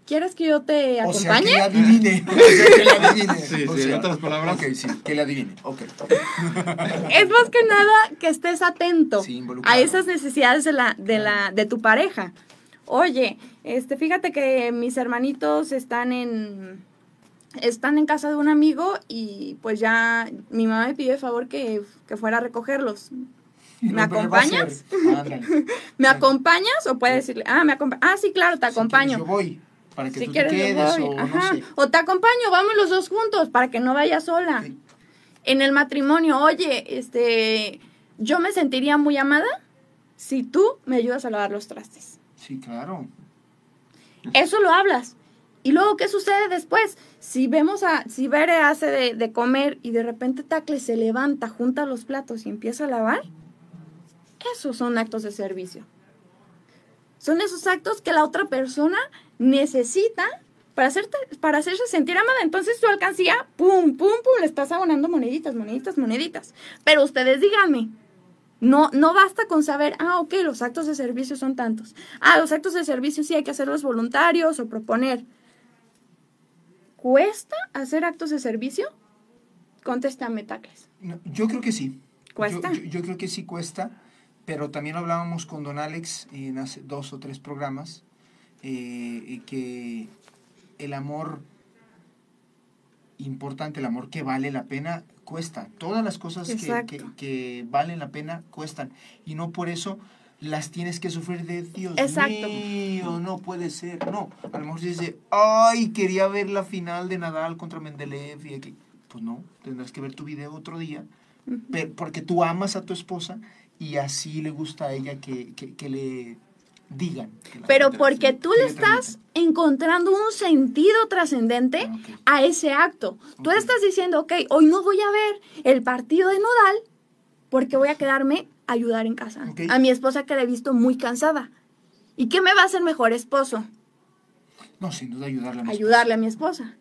¿quieres que yo te O sea, que acompañe? le adivine. O sea, que le adivine. Sí, O sí, en sea, otras palabras. Ok, sí, que le adivine. Ok. Es más que nada que estés atento Sí, a esas necesidades de la, de la, de tu pareja. Oye, este, fíjate que mis hermanitos están en están en casa de un amigo y pues ya mi mamá me pidió de favor que, que fuera a recogerlos. ¿Me acompañas? ¿Me acompañas? O puede decirle, ah, me acompañas. Ah, sí, claro, te Si acompaño. quieres, yo voy, para que si tú quieres, te yo quedes voy. o Ajá. no sé. O te acompaño, vamos los dos juntos para que no vayas sola. Sí. En el matrimonio, oye, este, yo me sentiría muy amada si tú me ayudas a lavar los trastes. Sí, claro. Eso lo hablas. Y luego, ¿qué sucede después? Si vemos a, si Bere hace de, de comer y de repente Tacle se levanta, junta los platos y empieza a lavar, esos son actos de servicio. Son esos actos que la otra persona necesita para, hacerte, para hacerse sentir amada. Entonces tu alcancía, pum, pum, pum, le estás abonando moneditas, moneditas, moneditas. Pero ustedes díganme, no, no basta con saber, ah, ok, los actos de servicio son tantos. Ah, los actos de servicio sí hay que hacerlos voluntarios o proponer. ¿Cuesta hacer actos de servicio? Contéstame, Tacles. No, yo creo que sí. ¿Cuesta? Yo, yo- yo creo que sí cuesta, pero también hablábamos con Don Alex en hace dos o tres programas, eh, que el amor importante, el amor que vale la pena, cuesta. Todas las cosas que, que, que valen la pena cuestan. Y no por eso las tienes que sufrir de Dios Exacto. mío, no puede ser. No, a lo mejor se dice, ay, quería ver la final de Nadal contra Mendeleev y aquí. Pues no, tendrás que ver tu video otro día porque tú amas a tu esposa y así le gusta a ella que, que, que le digan. que Pero que porque tú le estás encontrando un sentido trascendente Ah, a ese acto. Tú Ok. estás diciendo, ok, hoy no voy a ver el partido de Nodal porque voy a quedarme a ayudar en casa. A mi esposa que la he visto muy cansada. ¿Y qué me va a hacer mejor esposo? No, sin duda ayudarle a mi ayudarle a mi esposa.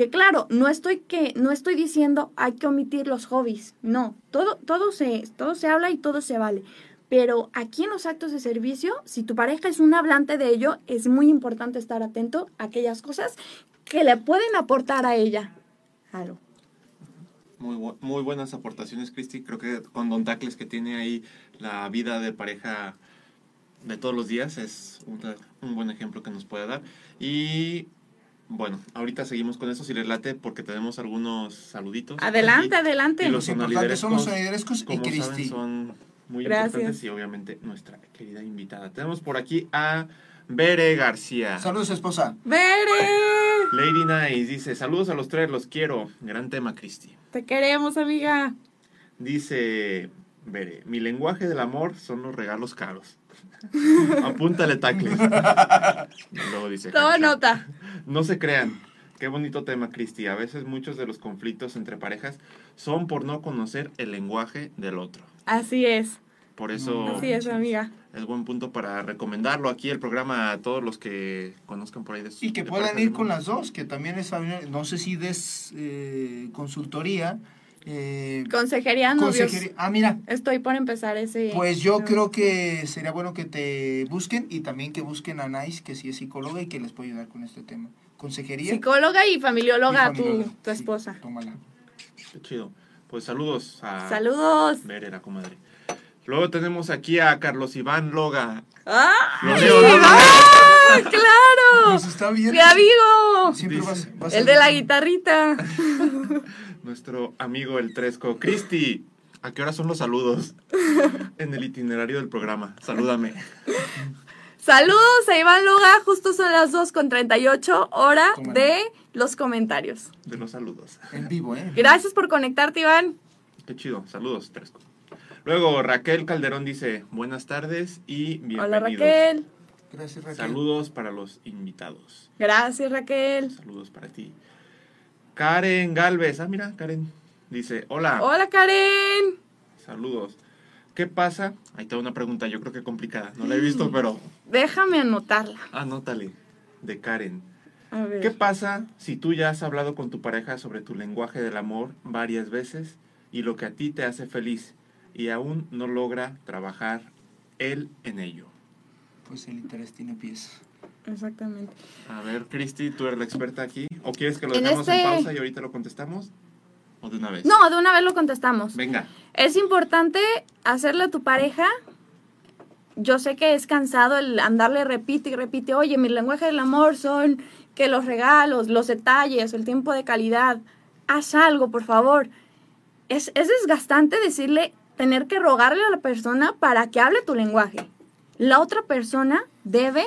Que claro, no estoy que no estoy diciendo hay que omitir los hobbies, no, todo todo se todo se habla y todo se vale. Pero aquí en los actos de servicio, si tu pareja es un hablante de ello, es muy importante estar atento a aquellas cosas que le pueden aportar a ella. Algo. Muy, bu- muy buenas aportaciones, Cristi. Creo que con Don Tacles, que tiene ahí la vida de pareja de todos los días, es una- un buen ejemplo que nos puede dar. Y bueno, ahorita seguimos con eso, si les late, porque tenemos algunos saluditos. Adelante, aquí. adelante. Y Los importantes son los sonoliderescos y Cristi. son muy Gracias. importantes y obviamente nuestra querida invitada. Tenemos por aquí a Bere García. Saludos, esposa. ¡Bere! Lady Nice dice, saludos a los tres, los quiero. Gran tema, Cristi. Te queremos, amiga. Dice Bere, mi lenguaje del amor son los regalos caros. Apúntale tacles. Luego dice, Toma "Jaja". nota. No se crean. Qué bonito tema, Cristi. A veces muchos de los conflictos entre parejas son por no conocer el lenguaje del otro. Así es. Por eso Así es, amiga. es buen punto para recomendarlo aquí el programa a todos los que conozcan por ahí de su- Y que de puedan ir con las dos, que también es, no sé si des eh, consultoría. Eh, Consejería novios. consejería- Ah, mira, Estoy por empezar ese. pues yo creo que sería bueno que te busquen y también que busquen a Nice, que sí es psicóloga y que les puede ayudar con este tema. Consejería. Psicóloga y familióloga, y tu, familióloga. tu Sí, esposa. tómala. Qué chido. Pues saludos a Saludos. Verera, comadre. Luego tenemos aquí a Carlos Iván Loga. ¡Ah! ¡Ah, claro! Pues está bien. ¡Mi amigo! Siempre vas, vas a El de la guitarrita. Nuestro amigo el Tresco. Cristi, ¿a qué hora son los saludos? En el itinerario del programa. Salúdame. Saludos a Iván Loga. Justo son las 2 con 38 hora Cómo no. de los comentarios. De los saludos. En vivo, ¿eh? Gracias por conectarte, Iván. Qué chido. Saludos, Tresco. Luego Raquel Calderón dice, buenas tardes y bienvenidos. Hola, Raquel. Gracias, Raquel. Saludos para los invitados. Gracias, Raquel. Saludos para ti. Karen Galvez. Ah, mira, Karen. Dice, hola. Hola, Karen. Saludos. ¿Qué pasa? Ahí te una pregunta, yo creo que complicada. No la he visto, pero Déjame anotarla. anótale. De Karen. A ver. ¿Qué pasa si tú ya has hablado con tu pareja sobre tu lenguaje del amor varias veces y lo que a ti te hace feliz y aún no logra trabajar él en ello? Pues el interés tiene pies. Exactamente. A ver, Cristi, tú eres la experta aquí. ¿O quieres que lo En dejemos en este- pausa y ahorita lo contestamos? ¿O de una vez? No, de una vez lo contestamos. Venga. Es importante hacerle a tu pareja. Yo sé que es cansado el andarle repite y repite, oye, mi lenguaje del amor son que los regalos, los detalles, el tiempo de calidad. Haz algo, por favor. Es, es desgastante decirle, tener que rogarle a la persona para que hable tu lenguaje. La otra persona debe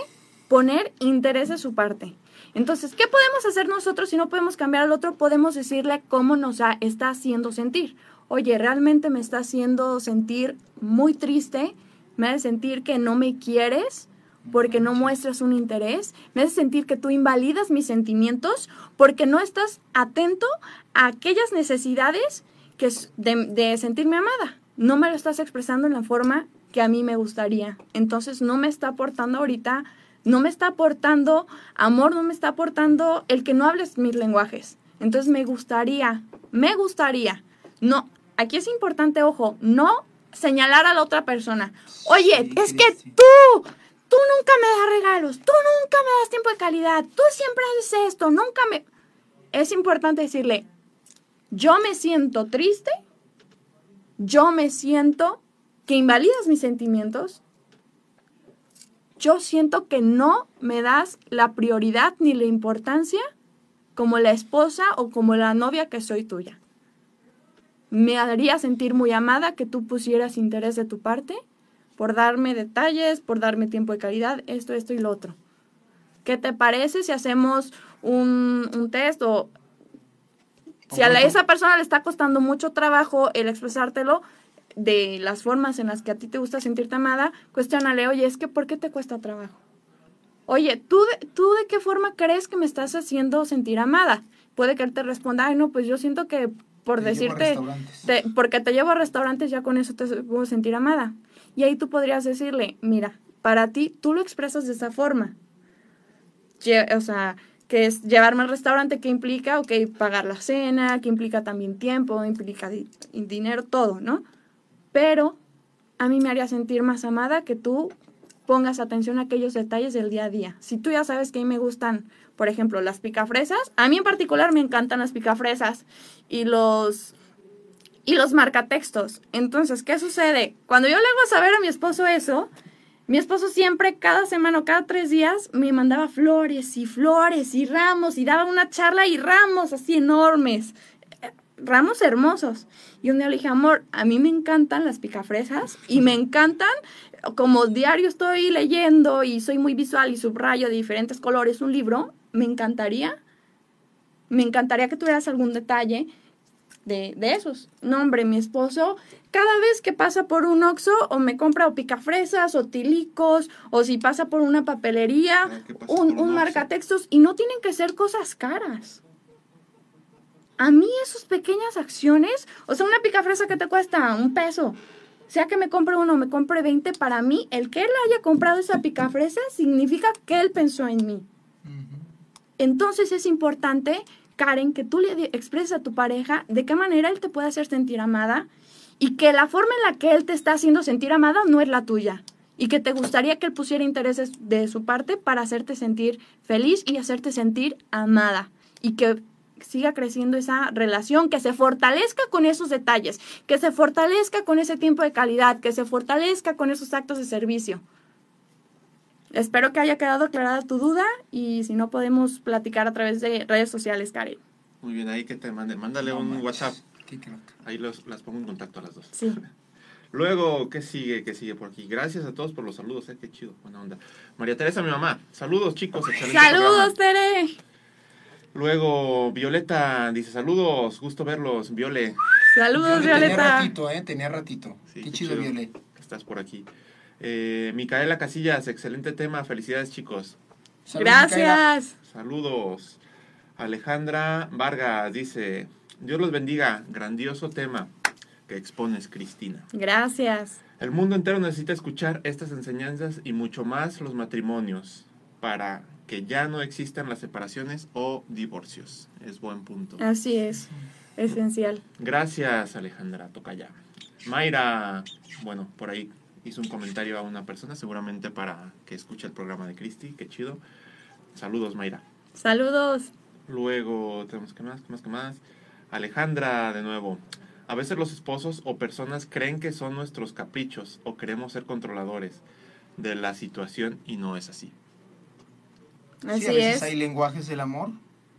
poner interés de su parte. Entonces, ¿qué podemos hacer nosotros si no podemos cambiar al otro? Podemos decirle cómo nos ha- está haciendo sentir. Oye, realmente me está haciendo sentir muy triste, me hace sentir que no me quieres porque no muestras un interés, me hace sentir que tú invalidas mis sentimientos porque no estás atento a aquellas necesidades que de, de sentirme amada. No me lo estás expresando en la forma que a mí me gustaría. Entonces no me está aportando ahorita, no me está aportando amor, no me está aportando el que no hables mis lenguajes. Entonces me gustaría, me gustaría, no, aquí es importante, ojo, no señalar a la otra persona. Oye, Sí, es que tú, tú nunca me das regalos, tú nunca me das tiempo de calidad, tú siempre haces esto, nunca me... Es importante decirle, yo me siento triste, yo me siento que invalidas mis sentimientos, yo siento que no me das la prioridad ni la importancia como la esposa o como la novia que soy tuya. Me haría sentir muy amada que tú pusieras interés de tu parte por darme detalles, por darme tiempo de calidad, esto, esto y lo otro. ¿Qué te parece si hacemos un, un test o si a la- esa persona le está costando mucho trabajo el expresártelo de las formas en las que a ti te gusta sentirte amada, cuestiónale, oye, es que ¿por qué te cuesta trabajo? Oye, ¿tú de, ¿tú de qué forma crees que me estás haciendo sentir amada? Puede que él te responda, ay, no, pues yo siento que por Te decirte, te- porque te llevo a restaurantes, ya con eso te puedo sentir amada. Y ahí tú podrías decirle, mira, para ti, tú lo expresas de esa forma. Lle- o sea, que es llevarme al restaurante, que implica, ok, pagar la cena, que implica también tiempo, implica di- dinero, todo, ¿no? Pero a mí me haría sentir más amada que tú pongas atención a aquellos detalles del día a día. Si tú ya sabes que a mí me gustan, por ejemplo, las picafresas, a mí en particular me encantan las picafresas y los y los marcatextos. Entonces, ¿qué sucede? Cuando yo le hago saber a mi esposo eso, mi esposo siempre, cada semana o cada tres días, me mandaba flores y flores y ramos y daba una charla y ramos así enormes. Ramos hermosos. Y un día le dije, amor, a mí me encantan las picafresas y me encantan, como diario estoy leyendo y soy muy visual y subrayo de diferentes colores un libro, me encantaría, me encantaría que tuvieras algún detalle de, de esos. No, hombre, mi esposo, cada vez que pasa por un Oxxo, o me compra o picafresas, o tilicos, o si pasa por una papelería, pasa un, un un marcatextos, y no tienen que ser cosas caras. A mí esas pequeñas acciones, o sea, una picafresa que te cuesta un peso, sea que me compre uno o me compre 20, para mí, el que él haya comprado esa picafresa significa que él pensó en mí. Entonces es importante, Karen, que tú le expreses a tu pareja de qué manera él te puede hacer sentir amada y que la forma en la que él te está haciendo sentir amada no es la tuya. Y que te gustaría que él pusiera intereses de su parte para hacerte sentir feliz y hacerte sentir amada. Y que siga creciendo esa relación, que se fortalezca con esos detalles, que se fortalezca con ese tiempo de calidad, que se fortalezca con esos actos de servicio. Espero que haya quedado aclarada tu duda y si no podemos platicar a través de redes sociales, Karen. Muy bien, ahí que te manden. Mándale No un manches, WhatsApp. Ahí los, las pongo en contacto a las dos. Sí. Luego, ¿qué sigue? ¿Qué sigue por aquí? Gracias a todos por los saludos, eh, qué chido, buena onda. María Teresa, mi mamá. Saludos, chicos, excelente Saludos, programa. Tere. Luego, Violeta dice, saludos, gusto verlos, Viole, Saludos, Viole, Tenía Violeta. ratito, ¿eh? Tenía ratito. Sí, qué qué chido, chido. Viole. que estás por aquí. Eh, Micaela Casillas, excelente tema, felicidades, chicos. Micaela. Gracias. Saludos. Alejandra Vargas dice, Dios los bendiga, grandioso tema que expones, Cristina. Gracias. El mundo entero necesita escuchar estas enseñanzas y mucho más los matrimonios para que ya no existan las separaciones o divorcios. Es buen punto. Así es. Esencial. Gracias, Alejandra Tocaya. Mayra, bueno, por ahí hizo un comentario a una persona, seguramente para que escuche el programa de Cristi. Qué chido. Saludos, Mayra. Saludos. Luego, tenemos que más, qué más, qué más. Alejandra, de nuevo. A veces los esposos o personas creen que son nuestros caprichos o queremos ser controladores de la situación y no es así. Así sí, a veces es. hay lenguajes del amor.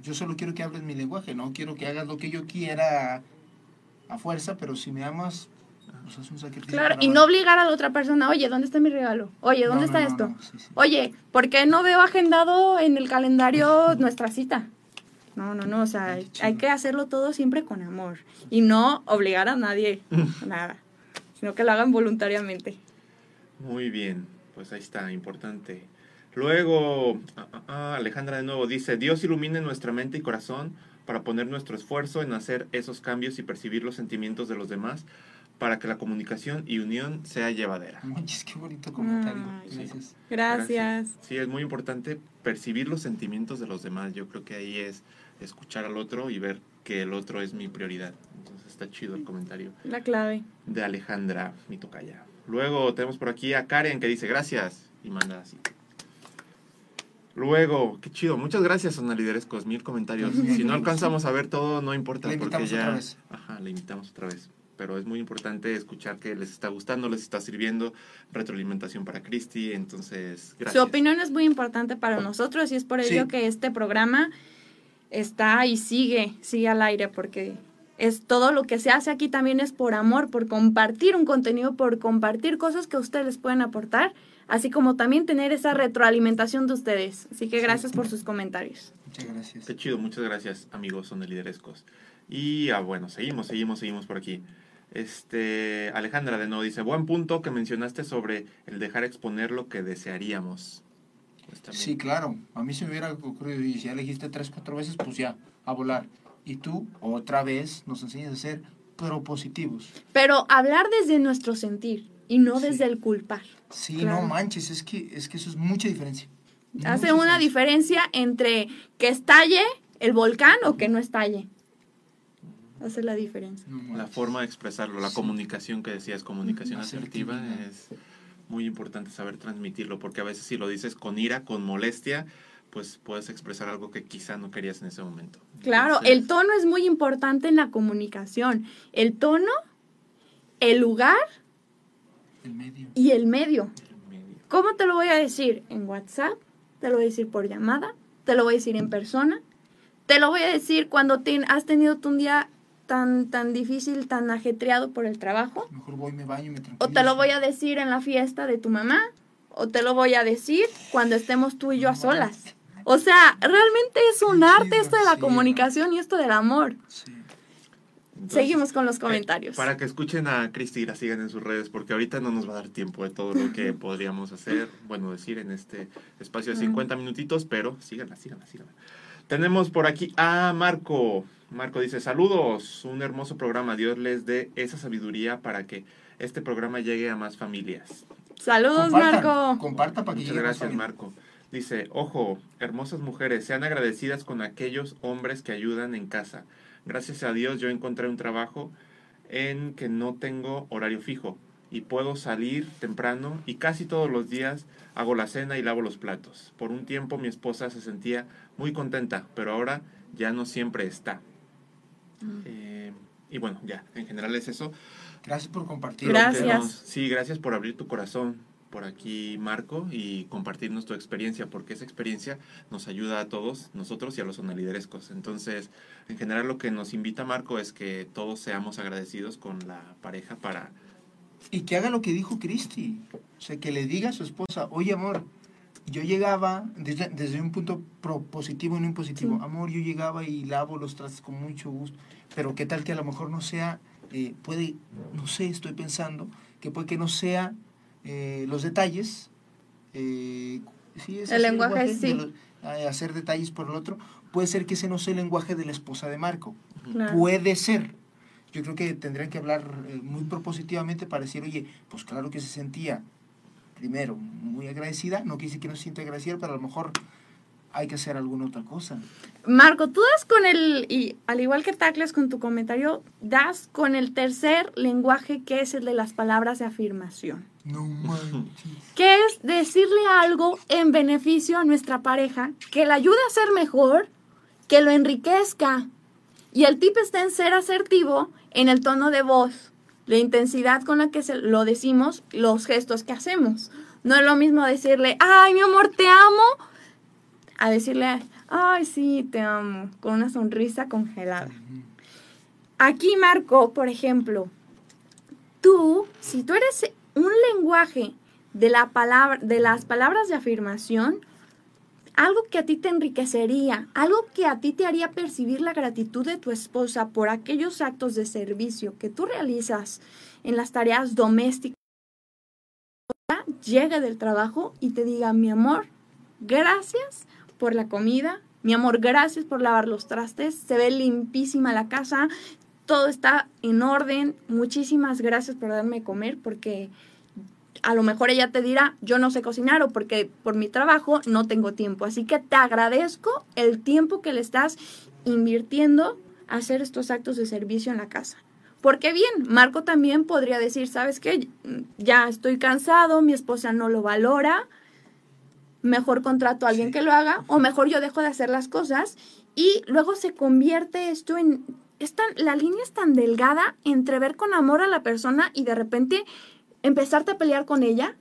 Yo solo quiero que hables mi lenguaje, no quiero que hagas lo que yo quiera a fuerza, pero si me amas, pues haz un sacrificio. Claro, y no obligar a la otra persona, oye, ¿dónde está mi regalo? Oye, ¿dónde No, está no, esto? no, sí, sí. Oye, ¿por qué no veo agendado en el calendario nuestra cita? No, no, no, o sea, Ay, hay que hacerlo todo siempre con amor y no obligar a nadie a nada, sino que lo hagan voluntariamente. Muy bien, pues ahí está, importante. Luego, ah, ah, ah, Alejandra de nuevo dice, Dios ilumine nuestra mente y corazón para poner nuestro esfuerzo en hacer esos cambios y percibir los sentimientos de los demás para que la comunicación y unión sea llevadera. Manches, qué bonito comentario. Ay. Gracias. Gracias. Sí, es muy importante percibir los sentimientos de los demás. Yo creo que ahí es escuchar al otro y ver que el otro es mi prioridad. Entonces está chido el comentario La clave. de Alejandra, mi tocaya. Luego tenemos por aquí a Karen que dice gracias y manda así. Luego, qué chido, muchas gracias, Zona Liderescos, mil comentarios. Si no alcanzamos a ver todo, no importa, Le porque ya. otra vez. Ajá, le invitamos otra vez. Pero es muy importante escuchar que les está gustando, les está sirviendo, retroalimentación para Cristi, entonces, gracias. Su opinión es muy importante para nosotros y es por ello Sí. que este programa está y sigue, sigue al aire porque es todo lo que se hace aquí también es por amor, por compartir un contenido, por compartir cosas que ustedes les pueden aportar, así como también tener esa retroalimentación de ustedes. Así que gracias por sus comentarios. Muchas gracias. Qué chido, muchas gracias, amigos, son de liderescos. Y ah, bueno, seguimos, seguimos, seguimos por aquí. Este, Alejandra de nuevo dice, buen punto que mencionaste sobre el dejar exponer lo que desearíamos. Pues Sí, claro. A mí se me hubiera ocurrido, y si ya elegiste tres, cuatro veces, pues ya, a volar. Y tú, otra vez, nos enseñas a ser propositivos. Pero hablar desde nuestro sentir y no Sí. desde el culpar. Sí, Claro. no manches, es que, es que eso es mucha diferencia. Hace Mucha una diferencia entre que estalle el volcán o que no estalle. Hace la diferencia. No La forma de expresarlo, la Sí. comunicación que decías, comunicación asertiva, Asertividad. es muy importante saber transmitirlo, porque a veces si lo dices con ira, con molestia, pues puedes expresar algo que quizá no querías en ese momento. Claro, Entonces, el tono es muy importante en la comunicación. El tono, el lugar El medio. y el medio. el medio. ¿Cómo te lo voy a decir? En WhatsApp, te lo voy a decir por llamada, te lo voy a decir en persona, te lo voy a decir cuando te- has tenido tu un día tan, tan difícil, tan ajetreado por el trabajo, Mejor voy, me baño y me o te lo voy a decir en la fiesta de tu mamá, o te lo voy a decir cuando estemos tú y yo a solas. O sea, realmente es un arte esto de la comunicación y esto del amor. Sí. Entonces, Seguimos con los eh, comentarios. para que escuchen a Cristi y la sigan en sus redes, porque ahorita no nos va a dar tiempo de todo lo que podríamos hacer, bueno, decir en este espacio de 50 minutitos, pero síganla, síganla, síganla. Tenemos por aquí a Marco. Marco dice, saludos, un hermoso programa, Dios les dé esa sabiduría para que este programa llegue a más familias. Saludos, Compartan, Marco. Comparta para que Muchas más gracias. Marco. Dice, ojo, hermosas mujeres, sean agradecidas con aquellos hombres que ayudan en casa. Gracias a Dios yo encontré un trabajo en que no tengo horario fijo y puedo salir temprano y casi todos los días hago la cena y lavo los platos. Por un tiempo mi esposa se sentía muy contenta, pero ahora ya no siempre está. Eh, y bueno, ya, en general es eso. Gracias por compartir. Gracias. Sí, gracias por abrir tu corazón por aquí, Marco, y compartirnos tu experiencia, porque esa experiencia nos ayuda a todos, nosotros y a los sonaliderescos. Entonces, en general lo que nos invita Marco es que todos seamos agradecidos con la pareja para... Y que haga lo que dijo Cristi. O sea, que le diga a su esposa, oye, amor, yo llegaba desde, desde un punto positivo y no impositivo. Sí. Amor, yo llegaba y lavo los trastes con mucho gusto. Pero qué tal que a lo mejor no sea, eh, puede, no sé, estoy pensando, que puede que no sea eh, los detalles. eh, sí, es El lenguaje, de sí. los- eh, hacer detalles por el otro. Puede ser que ese no sea el lenguaje de la esposa de Marco. Claro. Puede ser. Yo creo que tendrían que hablar eh, muy propositivamente para decir, oye, pues claro que se sentía, primero, muy agradecida, no quiere decir que no se siente agradecida, pero a lo mejor hay que hacer alguna otra cosa. Marco, tú das con el, y al igual que Tacles con tu comentario, das con el tercer lenguaje que es el de las palabras de afirmación. No manches. que es decirle algo en beneficio a nuestra pareja, que la ayude a ser mejor, que lo enriquezca. Y el tip está en ser asertivo en el tono de voz, la intensidad con la que se lo decimos, los gestos que hacemos. No es lo mismo decirle, ay, mi amor, te amo, a decirle, ay, sí, te amo, con una sonrisa congelada. Aquí, Marco, por ejemplo, tú, si tú eres un lenguaje de, la palabra, de las palabras de afirmación, algo que a ti te enriquecería, algo que a ti te haría percibir la gratitud de tu esposa por aquellos actos de servicio que tú realizas en las tareas domésticas, llegue del trabajo y te diga, mi amor, gracias por la comida, mi amor, gracias por lavar los trastes, se ve limpísima la casa, todo está en orden, muchísimas gracias por darme comer porque a lo mejor ella te dirá, yo no sé cocinar o porque por mi trabajo no tengo tiempo. Así que te agradezco el tiempo que le estás invirtiendo a hacer estos actos de servicio en la casa. Porque bien, Marco también podría decir, ¿sabes qué? Ya estoy cansado, mi esposa no lo valora, mejor contrato a alguien que lo haga o mejor yo dejo de hacer las cosas y luego se convierte esto en... Es tan- la línea es tan delgada entre ver con amor a la persona y de repente empezarte a pelear con ella,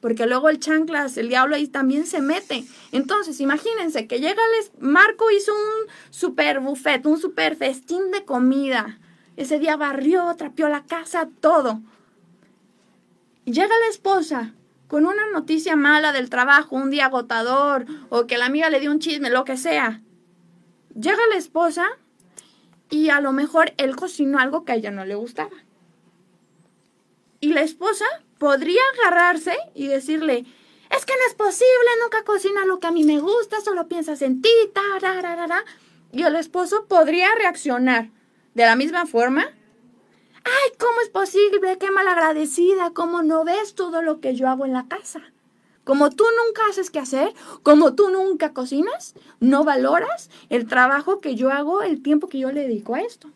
porque luego el chanclas, el diablo ahí también se mete. Entonces, imagínense que llega les Marco hizo un super buffet, un super festín de comida. Ese día barrió, trapeó la casa, todo. Llega la esposa con una noticia mala del trabajo, un día agotador, o que la amiga le dio un chisme, lo que sea. Llega la esposa y a lo mejor él cocinó algo que a ella no le gustaba. Y la esposa podría agarrarse y decirle, es que no es posible, nunca cocina lo que a mí me gusta, solo piensas en ti, tarararara". Y el esposo podría reaccionar de la misma forma. Ay, ¿cómo es posible? Qué malagradecida, ¿cómo no ves todo lo que yo hago en la casa? Como tú nunca haces que hacer, como tú nunca cocinas, no valoras el trabajo que yo hago, el tiempo que yo le dedico a esto.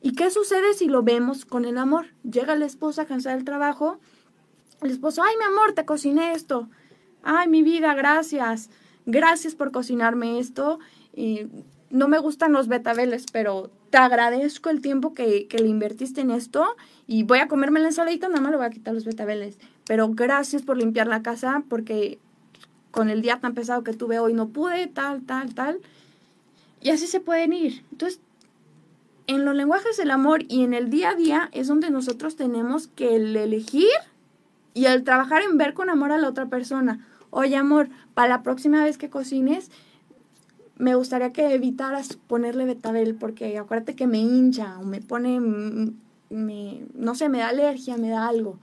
¿Y qué sucede si lo vemos con el amor? Llega la esposa cansada del trabajo, el esposo, ay mi amor, te cociné esto. Ay mi vida, gracias. Gracias por cocinarme esto. Y no me gustan los betabeles, pero te agradezco el tiempo que, que le invertiste en esto y voy a comerme la ensaladita, nada más le voy a quitar los betabeles. Pero gracias por limpiar la casa porque con el día tan pesado que tuve hoy no pude, tal, tal, tal. Y así se pueden ir. Entonces, en los lenguajes del amor y en el día a día es donde nosotros tenemos que el elegir y el trabajar en ver con amor a la otra persona. Oye, amor, para la próxima vez que cocines, me gustaría que evitaras ponerle betabel porque acuérdate que me hincha o me pone, mm, me, no sé, me da alergia, me da algo.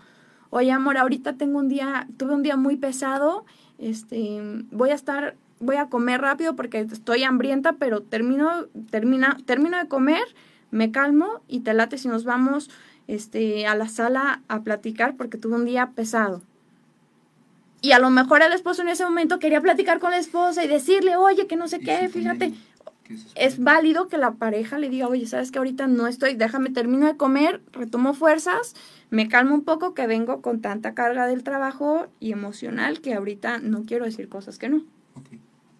Oye, amor, ahorita tengo un día, tuve un día muy pesado, este, voy a estar, voy a comer rápido porque estoy hambrienta, pero termino, termina, termino de comer, me calmo y te late si nos vamos este, a la sala a platicar porque tuve un día pesado. Y a lo mejor el esposo en ese momento quería platicar con la esposa y decirle, oye, que no sé qué, fíjate. Es válido que la pareja le diga, oye, sabes que ahorita no estoy, déjame, termino de comer, retomo fuerzas, me calmo un poco que vengo con tanta carga del trabajo y emocional que ahorita no quiero decir cosas que no.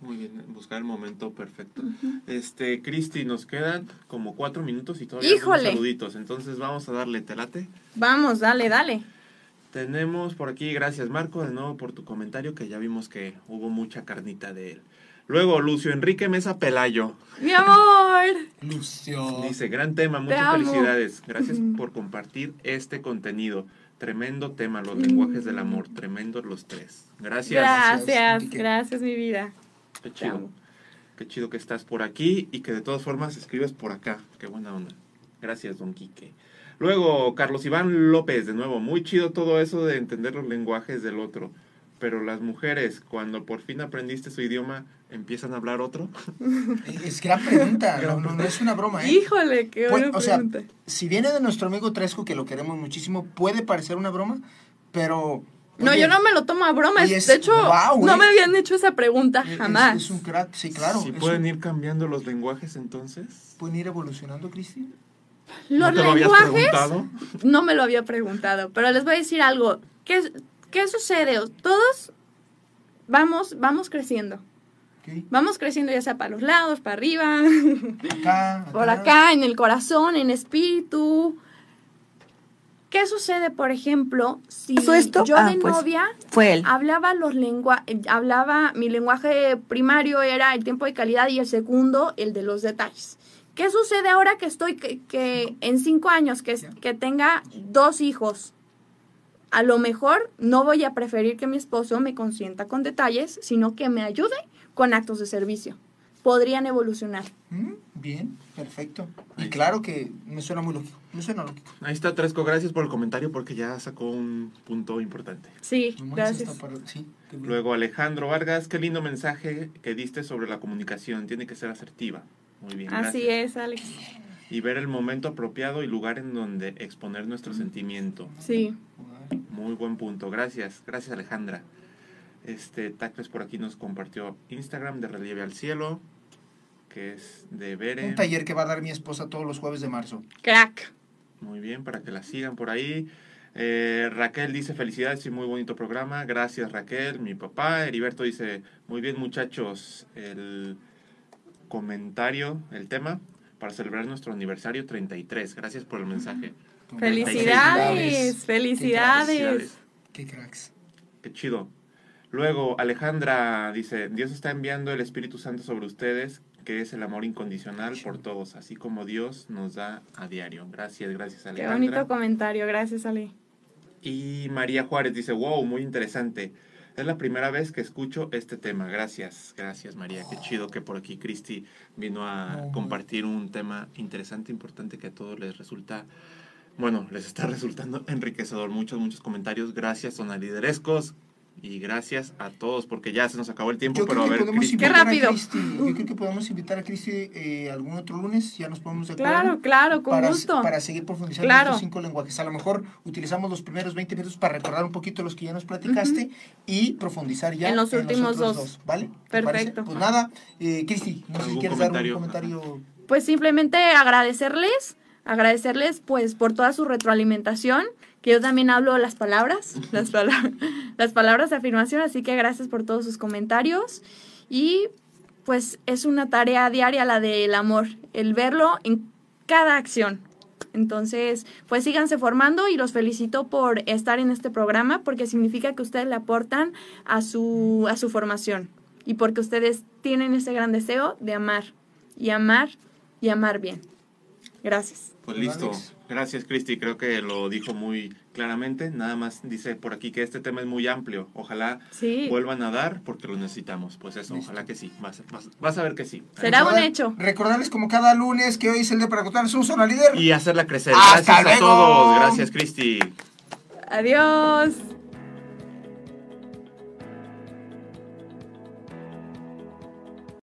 Muy bien, buscar el momento perfecto. Este, Cristi, nos quedan como cuatro minutos y todavía Híjole. saluditos. Entonces vamos a darle telate. Vamos, dale, dale. Tenemos por aquí, gracias Marco, de nuevo por tu comentario, que ya vimos que hubo mucha carnita de él. Luego, Lucio Enrique Mesa Pelayo. Mi amor. Lucio. Dice, gran tema, Te muchas amo. felicidades. Gracias por compartir este contenido. Tremendo tema, los lenguajes del amor. Tremendos los tres. Gracias. Gracias, Gracias, mi vida. Qué chido. Qué chido que estás por aquí y que de todas formas escribes por acá. Qué buena onda. Gracias, don Quique. Luego, Carlos Iván López, de nuevo, muy chido todo eso de entender los lenguajes del otro. Pero las mujeres, cuando por fin aprendiste su idioma, empiezan a hablar otro. Es gran pregunta, no, no, no es una broma, ¿eh? Híjole, qué Pues, buena o sea, pregunta. si viene de nuestro amigo Tresco, que lo queremos muchísimo, puede parecer una broma, pero... No, oye, yo no me lo tomo a broma. es- de hecho, no eh. me habían hecho esa pregunta jamás. Es, un crack, sí, claro. Pueden un- ir cambiando los lenguajes entonces. ¿Pueden ir evolucionando, Cristi? Los ¿No te lo habías lenguajes, preguntado? no me lo había preguntado, pero les voy a decir algo. ¿Qué, qué sucede? Todos vamos, vamos creciendo. Vamos creciendo ya sea para los lados, para arriba, Acá, por acá, en el corazón, en espíritu. ¿Qué sucede, por ejemplo, si ¿Pasó esto? yo Ah, de pues. novia Fue él. hablaba los lengua hablaba mi lenguaje primario era el tiempo de calidad y el segundo el de los detalles qué sucede ahora que estoy que, que en cinco años que, que tenga dos hijos a lo mejor no voy a preferir que mi esposo me consienta con detalles sino que me ayude con actos de servicio podrían evolucionar Mm, Bien, perfecto. Y claro que me suena muy lógico. Me suena lógico. Ahí está Tresco, gracias por el comentario porque ya sacó un punto importante. sí gracias para- sí. Luego Alejandro Vargas, qué lindo mensaje que diste sobre la comunicación, tiene que ser asertiva. Muy bien, así gracias. es Alex Y ver el momento apropiado y lugar en donde exponer nuestro sentimiento. sí Muy buen punto, gracias, gracias Alejandra. Este Tacles por aquí nos compartió Instagram de Relieve al Cielo, que es de Bere. Un taller que va a dar mi esposa todos los jueves de marzo. crack Muy bien, para que la sigan por ahí. Eh, Raquel dice felicidades y muy bonito programa. Gracias Raquel, mi papá. Heriberto dice muy bien muchachos. El comentario, el tema para celebrar nuestro aniversario 33. Gracias por el mensaje. felicidades felicidades Felicidades. Qué cracks. Qué chido. Luego Alejandra dice Dios está enviando el Espíritu Santo sobre ustedes que es el amor incondicional por todos, así como Dios nos da a diario. Gracias, gracias qué Alejandra. bonito comentario gracias Ale Y María Juárez dice, wow, muy interesante. Es la primera vez que escucho este tema. Gracias, gracias María. Qué chido que por aquí Cristi vino a compartir un tema interesante, importante que a todos les resulta, bueno, les está resultando enriquecedor. Muchos, muchos comentarios. Gracias, sonaliderescos. Y gracias a todos, porque ya se nos acabó el tiempo, Yo pero a ver, podemos. Qué rápido. a. Yo creo que podemos invitar a Cristi eh, algún otro lunes, ya nos ponemos de acuerdo. Claro, claro, con para, gusto. para seguir profundizando Claro. en estos cinco lenguajes. A lo mejor utilizamos los primeros 20 minutos para recordar un poquito los que ya nos platicaste y profundizar ya En los últimos otros dos. ¿Vale? ¿Te parece? Perfecto. Pues nada, eh, Cristi, no sé si ¿Algún quieres dar un comentario? comentario. Pues simplemente agradecerles, agradecerles pues por toda su retroalimentación, que yo también hablo las palabras, las, pala- las palabras de afirmación, así que gracias por todos sus comentarios y pues es una tarea diaria la del amor, el verlo en cada acción. Entonces, pues síganse formando y los felicito por estar en este programa porque significa que ustedes le aportan a su, a su formación y porque ustedes tienen ese gran deseo de amar y amar y amar bien. Gracias. Pues listo. Gracias, Cristi. Creo que lo dijo muy claramente. Nada más dice por aquí que este tema es muy amplio. Ojalá Sí. vuelvan a dar porque lo necesitamos. Pues eso, Listo. ojalá que sí. Vas, vas- vas a ver que sí. Será un hecho. Recordarles como cada lunes que hoy es el de para contar su zona líder. Y hacerla crecer. Hasta Gracias a todos. Gracias, Cristi. Adiós.